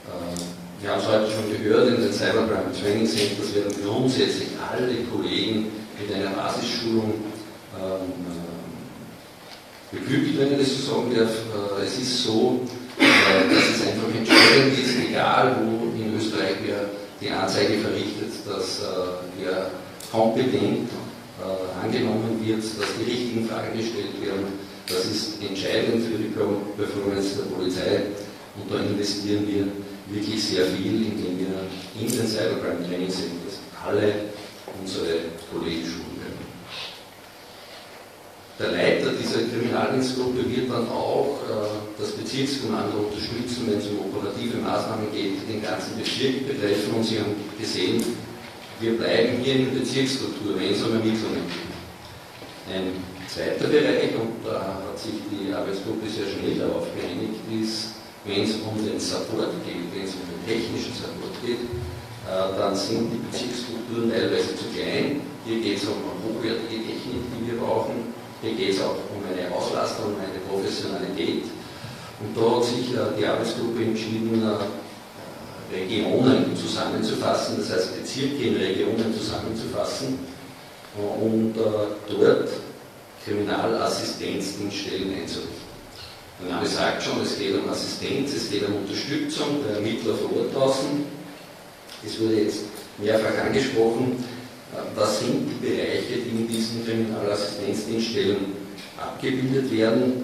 Äh, wir haben es heute schon gehört, in den Cybercrime Training Centers werden grundsätzlich alle Kollegen mit einer Basisschulung ähm, beglückt, wenn ich das so sagen darf. Äh, es ist so, äh, dass es einfach entscheidend ist, egal wo in Österreich wer die Anzeige verrichtet, dass äh, er kompetent angenommen wird, dass die richtigen Fragen gestellt werden. Das ist entscheidend für die Performance der Polizei und da investieren wir wirklich sehr viel, indem wir in den Cybercrime Training Centers alle unsere Kollegen schulen. Der Leiter dieser Kriminaldienstgruppe wird dann auch äh, das Bezirkskommando unterstützen, wenn es um operative Maßnahmen geht, die den ganzen Bezirk betreffen. Und Sie haben gesehen, wir bleiben hier in der Bezirksstruktur, wenn es um Ermittlungen geht. Ein zweiter Bereich, und da hat sich die Arbeitsgruppe sehr schnell darauf geeinigt, ist, wenn es um den Support geht, wenn es um den technischen Support geht, äh, dann sind die Bezirksstrukturen teilweise zu klein. Hier geht es um hochwertige Technik, die wir brauchen hier geht es auch um eine Auslastung, um eine Professionalität. Und da hat sich äh, die Arbeitsgruppe entschieden, äh, Regionen zusammenzufassen, das heißt Bezirke in Regionen zusammenzufassen äh, und dort Kriminalassistenzdienststellen einzurichten. Der Name sagt schon, es geht um Assistenz, es geht um Unterstützung der Ermittler vor Ort draußen. Es wurde jetzt mehrfach angesprochen, was sind die Bereiche, die in diesen Kriminalassistenzdienststellen abgebildet werden?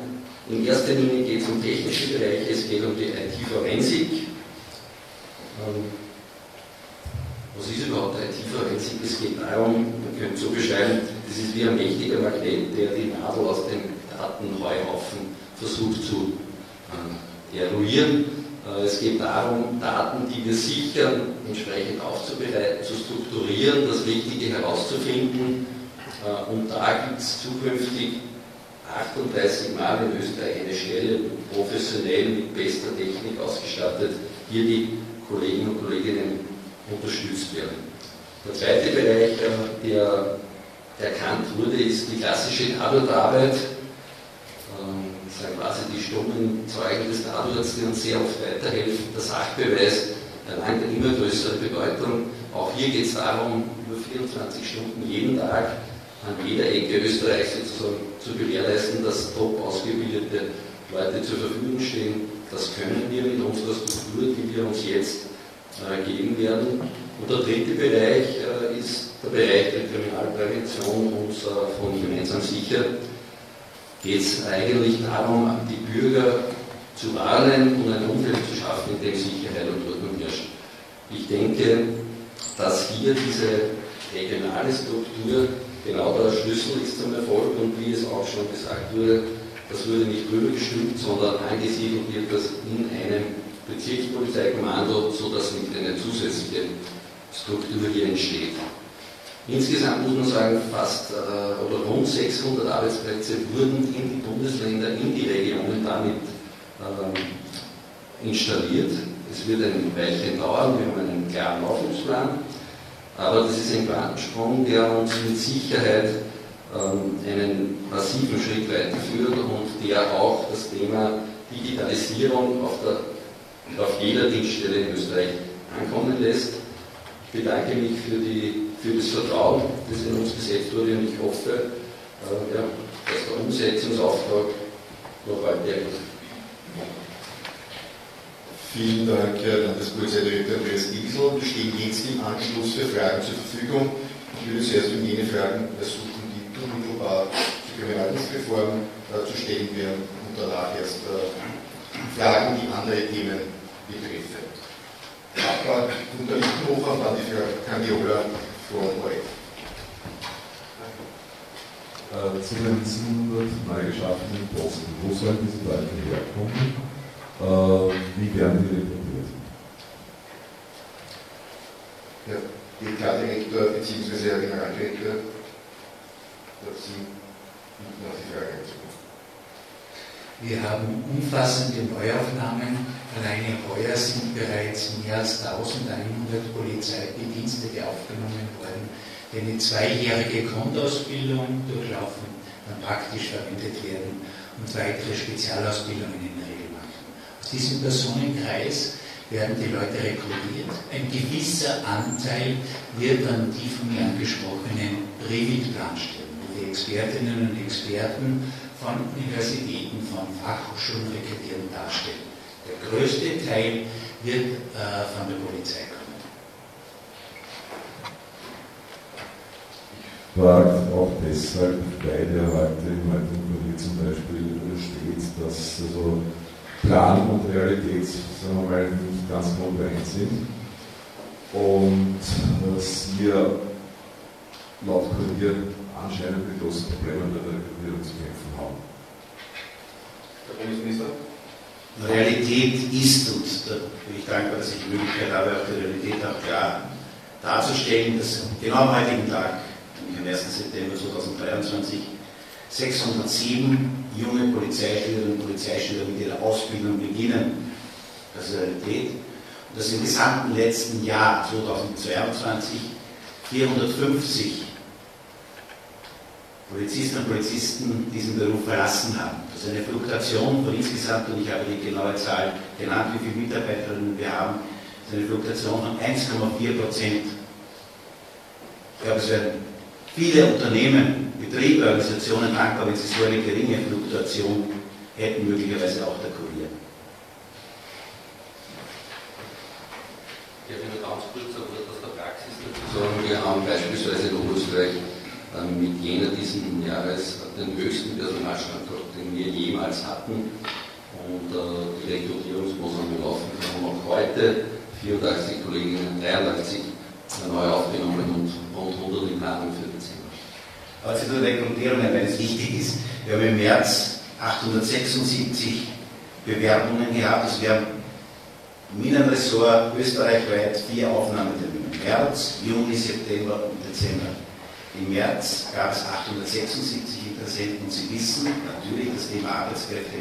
In erster Linie geht es um technische Bereiche, es geht um die IT-Forensik. Ähm, was ist überhaupt IT-Forensik? Es geht darum, man könnte so beschreiben, das ist wie ein mächtiger Magnet, der die Nadel aus dem Datenheuhaufen versucht zu äh, eruieren es geht darum, Daten, die wir sichern, entsprechend aufzubereiten, zu strukturieren, das Richtige herauszufinden. Äh, und da gibt es zukünftig 38 Mal in Österreich eine Stelle, professionell mit bester Technik ausgestattet, hier die Kolleginnen und Kolleginnen unterstützt werden. Der zweite Bereich, äh, der erkannt wurde, ist die klassische Tatortarbeit sind quasi die stummen Zeugen des Tatorts, die uns sehr oft weiterhelfen. Der Sachbeweis erlangt eine immer größere Bedeutung. Auch hier geht es darum, über 24 Stunden jeden Tag an jeder Ecke Österreichs sozusagen zu gewährleisten, dass top ausgebildete Leute zur Verfügung stehen. Das können wir mit unserer Struktur, die wir uns jetzt äh, geben werden. Und der dritte Bereich äh, ist der Bereich der Kriminalprävention und äh, von gemeinsam sicher geht es eigentlich darum, die Bürger zu warnen und ein Umfeld zu schaffen, in dem Sicherheit und Ordnung herrscht. Ich denke, dass hier diese regionale Struktur genau der Schlüssel ist zum Erfolg und wie es auch schon gesagt wurde, das wurde nicht drüber gestimmt, sondern angesiedelt wird das in einem Bezirkspolizeikommando, sodass nicht eine zusätzliche Struktur hier entsteht. Insgesamt muss man sagen, fast äh, oder rund 600 Arbeitsplätze wurden in die Bundesländer, in die Regionen damit äh, installiert. Es wird ein Weilchen dauern, wir haben einen klaren Laufungsplan. Aber das ist ein Quantensprung, der uns mit Sicherheit ähm, einen massiven Schritt weiterführt und der auch das Thema Digitalisierung auf, der, auf jeder Dienststelle in Österreich ankommen lässt. Ich bedanke mich für, die, für das Vertrauen, das in uns gesetzt wurde und ich hoffe, äh, ja, dass der Umsetzungsauftrag noch ergibt. Vielen Dank, Herr Landespolizeidirektor Andreas Giesel. Wir stehen jetzt im Anschluss für Fragen zur Verfügung. Ich würde zuerst um jene Fragen versuchen, die unmittelbar zur Kriminaldienstreform äh, zu stellen wären und danach erst äh, Fragen, die andere Themen betreffen. Aber Lichtenhofer dann die Frau Candiola von euch. Äh, zu den 700 neu geschaffenen Posten. Wo sollen diese Leute herkommen? äh, wie werden die rekrutiert? Der DK-Direktor bzw. Herr Generaldirektor, dazu noch die Frage dazu. Wir haben umfassende Neuaufnahmen. Alleine heuer sind bereits mehr als 1100 Polizeibedienstete aufgenommen worden, die eine zweijährige Grundausbildung durchlaufen, dann praktisch verwendet werden und weitere Spezialausbildungen in der diesem Personenkreis werden die Leute rekrutiert. Ein gewisser Anteil wird dann die von mir angesprochenen Privatplan stellen, wo die Expertinnen und Experten von Universitäten, von Fachhochschulen rekrutieren darstellen. Der größte Teil wird äh, von der Polizei kommen. Ich frage auch deshalb, weil ja heute im Alten zum Beispiel steht, dass also Plan und Realität, sagen wir mal, nicht ganz kongruent sind. Und dass wir laut Kurier anscheinend mit großen Problemen bei der Rekrutierung zu kämpfen haben. Herr Bundesminister? Realität ist, und da bin ich dankbar, dass ich die Möglichkeit habe, auch die Realität auch klar darzustellen, dass genau am heutigen Tag, am 1. September 2023, 607 junge Polizeischülerinnen und Polizeischüler mit ihrer Ausbildung beginnen. Das ist Realität. Und dass im gesamten letzten Jahr 2022 450 Polizistinnen und Polizisten diesen Beruf verlassen haben. Das ist eine Fluktuation von insgesamt, und ich habe die genaue Zahl genannt, wie viele Mitarbeiterinnen wir haben, das ist eine Fluktuation von 1,4 Prozent. Ich glaube, es werden viele Unternehmen Betriebe, Organisationen dankbar, wenn sie so eine geringe Fluktuation hätten, möglicherweise auch der Kurier. Ja, nur ganz kurz Wort aus der Praxis dazu sagen. Wir haben beispielsweise in Oberösterreich ähm, mit jener diesen Jahres den höchsten Personalstandort, den wir jemals hatten. Und äh, die Rekrutierungsprogramme laufen. Wir haben auch heute 84 Kolleginnen, 83 neu aufgenommen und rund 100 in Planung für aber zu den Rekrutierungen, wenn es wichtig ist. Wir haben im März 876 Bewerbungen gehabt. Also wir haben im Innenressort österreichweit vier Aufnahmetermine. März, Juni, September und Dezember. Im März gab es 876 Interessenten und Sie wissen natürlich, das Thema Arbeitskräfte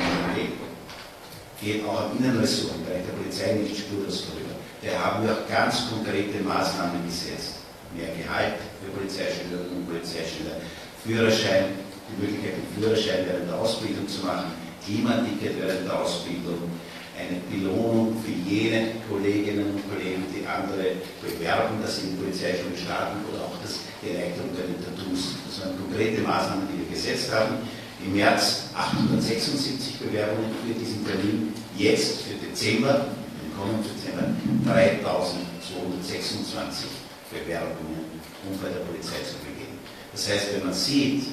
geht auch am Innenressort, im Bereich der Polizei nicht spurlos vorüber. Da haben wir auch ganz konkrete Maßnahmen gesetzt. Mehr Gehalt, für Polizeischülerinnen und Polizeischüler, Führerschein, die Möglichkeit, den Führerschein während der Ausbildung zu machen, Klimaticket während der Ausbildung, eine Belohnung für jene Kolleginnen und Kollegen, die andere bewerben, dass sie in die Polizeischule starten oder auch das Erleichterung bei den Tattoos. Das waren konkrete Maßnahmen, die wir gesetzt haben. Im März 876 Bewerbungen für diesen Termin, jetzt für Dezember, im kommenden Dezember 3226 Bewerbungen um bei der Polizei zu beginnen. Das heißt, wenn man sieht,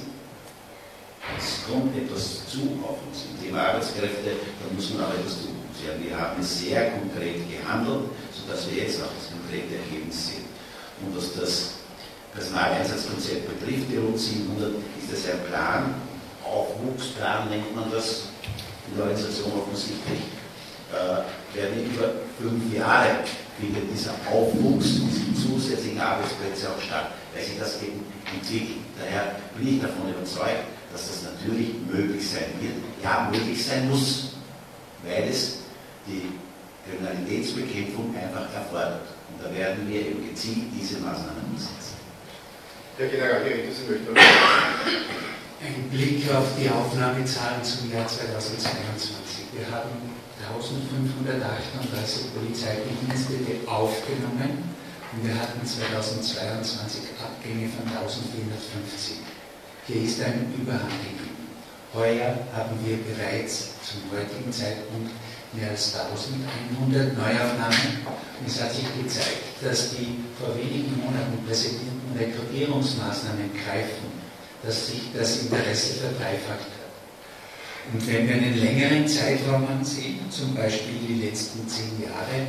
es kommt etwas zu auf uns im Thema Arbeitskräfte, dann muss man auch etwas tun. Wir haben sehr konkret gehandelt, sodass wir jetzt auch das konkrete Ergebnis sehen. Und was das Personaleinsatzkonzept betrifft, die rund 700, ist das ein Plan, Aufwuchsplan nennt man das in der Organisation offensichtlich, äh, werden über fünf Jahre findet dieser Aufwuchs, diese zusätzlichen Arbeitsplätze auch statt, weil sich das eben entwickelt. Daher bin ich davon überzeugt, dass das natürlich möglich sein wird, ja möglich sein muss, weil es die Kriminalitätsbekämpfung einfach erfordert. Und da werden wir eben gezielt diese Maßnahmen umsetzen. Herr Generaldirektor, Sie möchten Ein Blick auf die Aufnahmezahlen zum Jahr 2022. Wir haben 1538 Polizeibedienstete aufgenommen und wir hatten 2022 Abgänge von 1450. Hier ist ein Überhang gegeben. Heuer haben wir bereits zum heutigen Zeitpunkt mehr als 1100 Neuaufnahmen und es hat sich gezeigt, dass die vor wenigen Monaten präsentierten Rekrutierungsmaßnahmen greifen, dass sich das Interesse verdreifacht hat. Und wenn wir einen längeren Zeitraum ansehen, zum Beispiel die letzten zehn Jahre,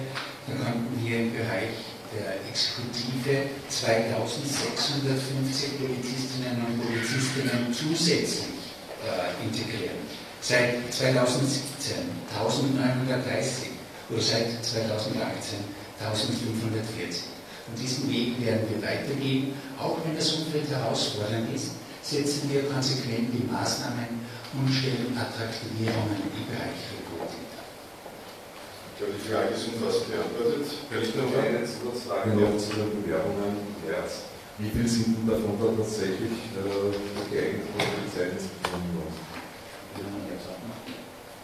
dann konnten wir im Bereich der Exekutive 2650 Polizistinnen und Polizistinnen zusätzlich äh, integrieren. Seit 2017 1930 oder seit 2018 1540. Und diesen Weg werden wir weitergehen, auch wenn das Umfeld herausfordernd ist, setzen wir konsequent die Maßnahmen und stellen Attraktivierungen im Bereich Recruiting dar. Ich glaube, die Frage ist umfassend beantwortet. Herr Lichtner, Eine Zusatzfrage noch zu den Bewerbungen im März. Wie viel sind denn davon da tatsächlich äh, geeignet von der Polizeiinspektion?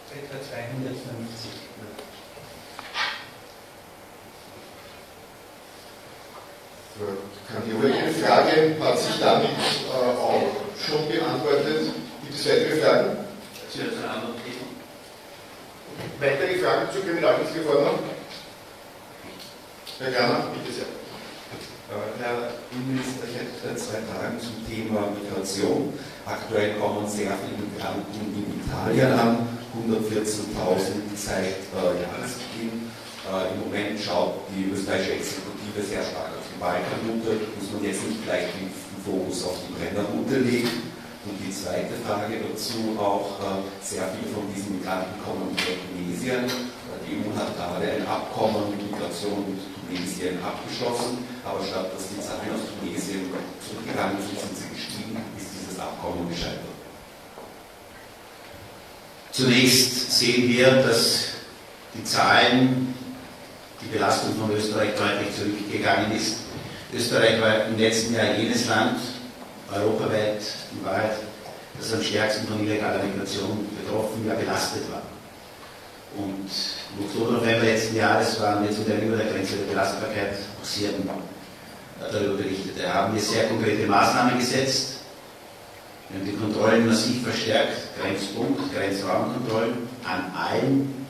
Etwa 250. Kann die vorherige Frage hat sich damit äh, auch schon beantwortet. Gibt es weitere Fragen? Weitere Fragen zur Kriminalrechtsreform? Herr Kramer, bitte sehr. Herr Innenminister, ich hätte zwei Fragen zum Thema Migration. Aktuell kommen sehr viele Migranten in Italien an, 114.000 seit äh, Jahresbeginn. Äh, Im Moment schaut die österreichische Exekutive sehr stark auf die Balkanroute, muss man jetzt nicht gleich den Fokus auf die Brennerroute legen. Und die zweite Frage dazu auch, äh, sehr viele von diesen Migranten kommen aus Tunesien. Äh, die EU hat gerade ein Abkommen mit Migration mit Tunesien abgeschlossen, aber statt dass die Zahlen aus Tunesien zurückgegangen sind, sind sie gestiegen, ist dieses Abkommen gescheitert. Zunächst sehen wir, dass die Zahlen, die Belastung von Österreich deutlich zurückgegangen ist. Österreich war im letzten Jahr jenes Land, europaweit in Wahrheit, das am stärksten von illegaler Migration betroffen, ja belastet war. Und im Oktober, November letzten Jahres waren wir zu der über der Grenze der Belastbarkeit auch sehr darüber berichtet. Da haben wir sehr konkrete Maßnahmen gesetzt. Wir haben die Kontrollen massiv verstärkt, Grenzpunkt, Grenzraumkontrollen an allen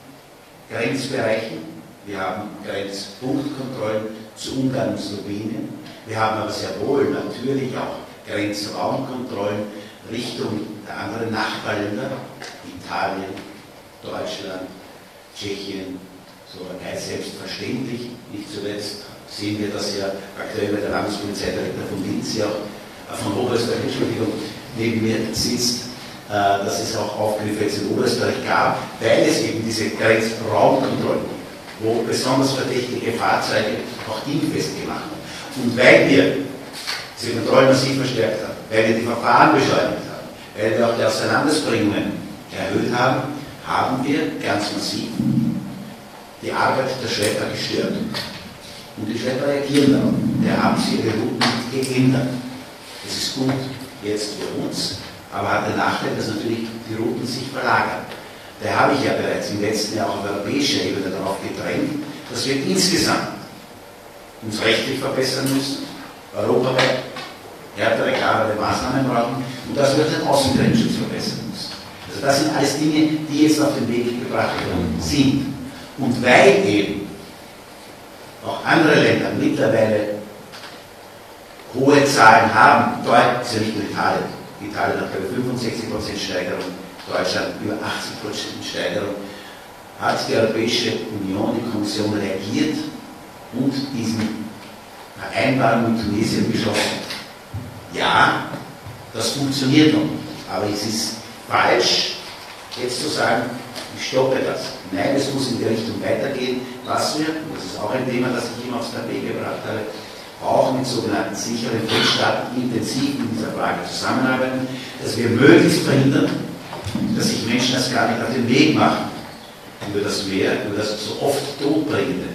Grenzbereichen. Wir haben Grenzpunktkontrollen zu Ungarn und Slowenien. Wir haben aber sehr wohl natürlich auch Grenzraumkontrollen Richtung der anderen Nachbarländer, Italien, Deutschland, Tschechien, so ganz selbstverständlich. Nicht zuletzt sehen wir das ja aktuell bei der Landespolizeidirektor von Linz, ja auch von Oberösterreich, Entschuldigung, neben mir sitzt, äh, dass es auch Aufgriffe jetzt in Oberösterreich gab, weil es eben diese Grenzraumkontrollen gibt, wo besonders verdächtige Fahrzeuge auch dingfest gemacht haben. Und weil wir diese Kontrollen massiv verstärkt haben, weil wir die Verfahren beschleunigt haben, weil wir auch die Auseinandersbringungen erhöht haben, haben wir ganz massiv die Arbeit der Schlepper gestört. Und die Schlepper reagieren darauf. Wir haben sie ihre Routen geändert. Das ist gut jetzt für uns, aber hat den Nachteil, dass natürlich die Routen sich verlagern. Da habe ich ja bereits im letzten Jahr auch auf europäischer Ebene darauf gedrängt, dass wir insgesamt uns rechtlich verbessern müssen, europaweit härtere, klarere Maßnahmen brauchen und dass wir den Außengrenzschutz verbessern müssen. Also das sind alles Dinge, die jetzt auf den Weg gebracht worden sind. Und weil eben auch andere Länder mittlerweile hohe Zahlen haben, Deutschland ist ja nicht nur Italien, Italien hat über 65% Steigerung, Deutschland über 80% Steigerung, hat die Europäische Union, die Kommission reagiert und diesen Vereinbarung mit Tunesien beschlossen. Ja, das funktioniert noch aber es ist falsch, jetzt zu sagen, ich stoppe das. Nein, es muss in die Richtung weitergehen, was wir, und das ist auch ein Thema, das ich immer aufs Tapet gebracht habe, auch mit sogenannten sicheren Drittstaaten intensiv in dieser Frage zusammenarbeiten, dass wir möglichst verhindern, dass sich Menschen das gar nicht auf den Weg machen, über das Meer, über das so oft todbringende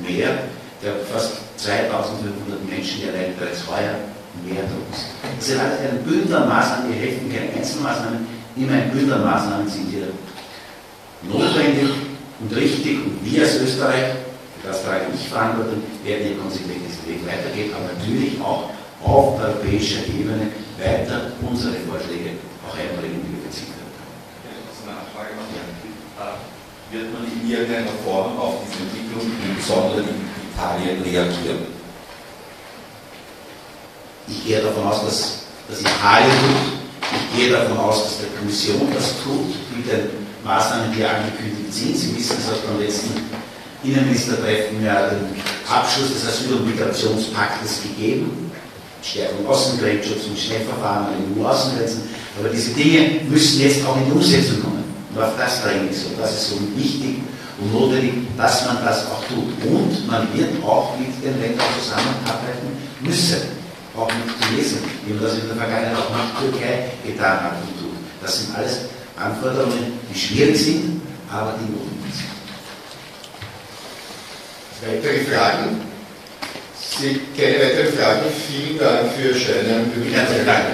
Meer, der fast 2500 Menschen, die allein bereits heuer mehr tun müssen. Das sind alles ein Bündel an Maßnahmen, die helfen keine Einzelmaßnahmen, immer ein Bündel an Maßnahmen sind hier notwendig und richtig. Und wir als Österreich, das trage ich Verantwortung, werden hier konsequent diesen Weg weitergehen, aber natürlich auch auf europäischer Ebene weiter unsere Vorschläge auch einbringen, die wir beziehen können. Nachfrage noch. Wird man in irgendeiner Form auf diese Entwicklung, insbesondere in Italien, reagieren? Ich gehe davon aus, dass das Italien tut. Ich gehe davon aus, dass die Kommission das tut, mit den Maßnahmen, die angekündigt sind. Sie wissen, es hat beim letzten Innenministertreffen ja den Abschluss des Asyl- und Migrationspaktes gegeben. Stärkung Außengrenzschutz und Schnellverfahren an den EU-Außengrenzen. Aber diese Dinge müssen jetzt auch in die Umsetzung kommen. Und auf das dränge ich so. Das ist so wichtig und notwendig, dass man das auch tut. Und man wird auch mit den Ländern zusammenarbeiten müssen auch mit Tunesien, wie man das in der Vergangenheit auch mit Türkei getan hat und tut. Das sind alles Anforderungen, die schwierig sind, aber die notwendig sind. Weitere Fragen? Sie keine weiteren Fragen. Vielen Dank für Ihr Scheinen. Herzlichen Dank.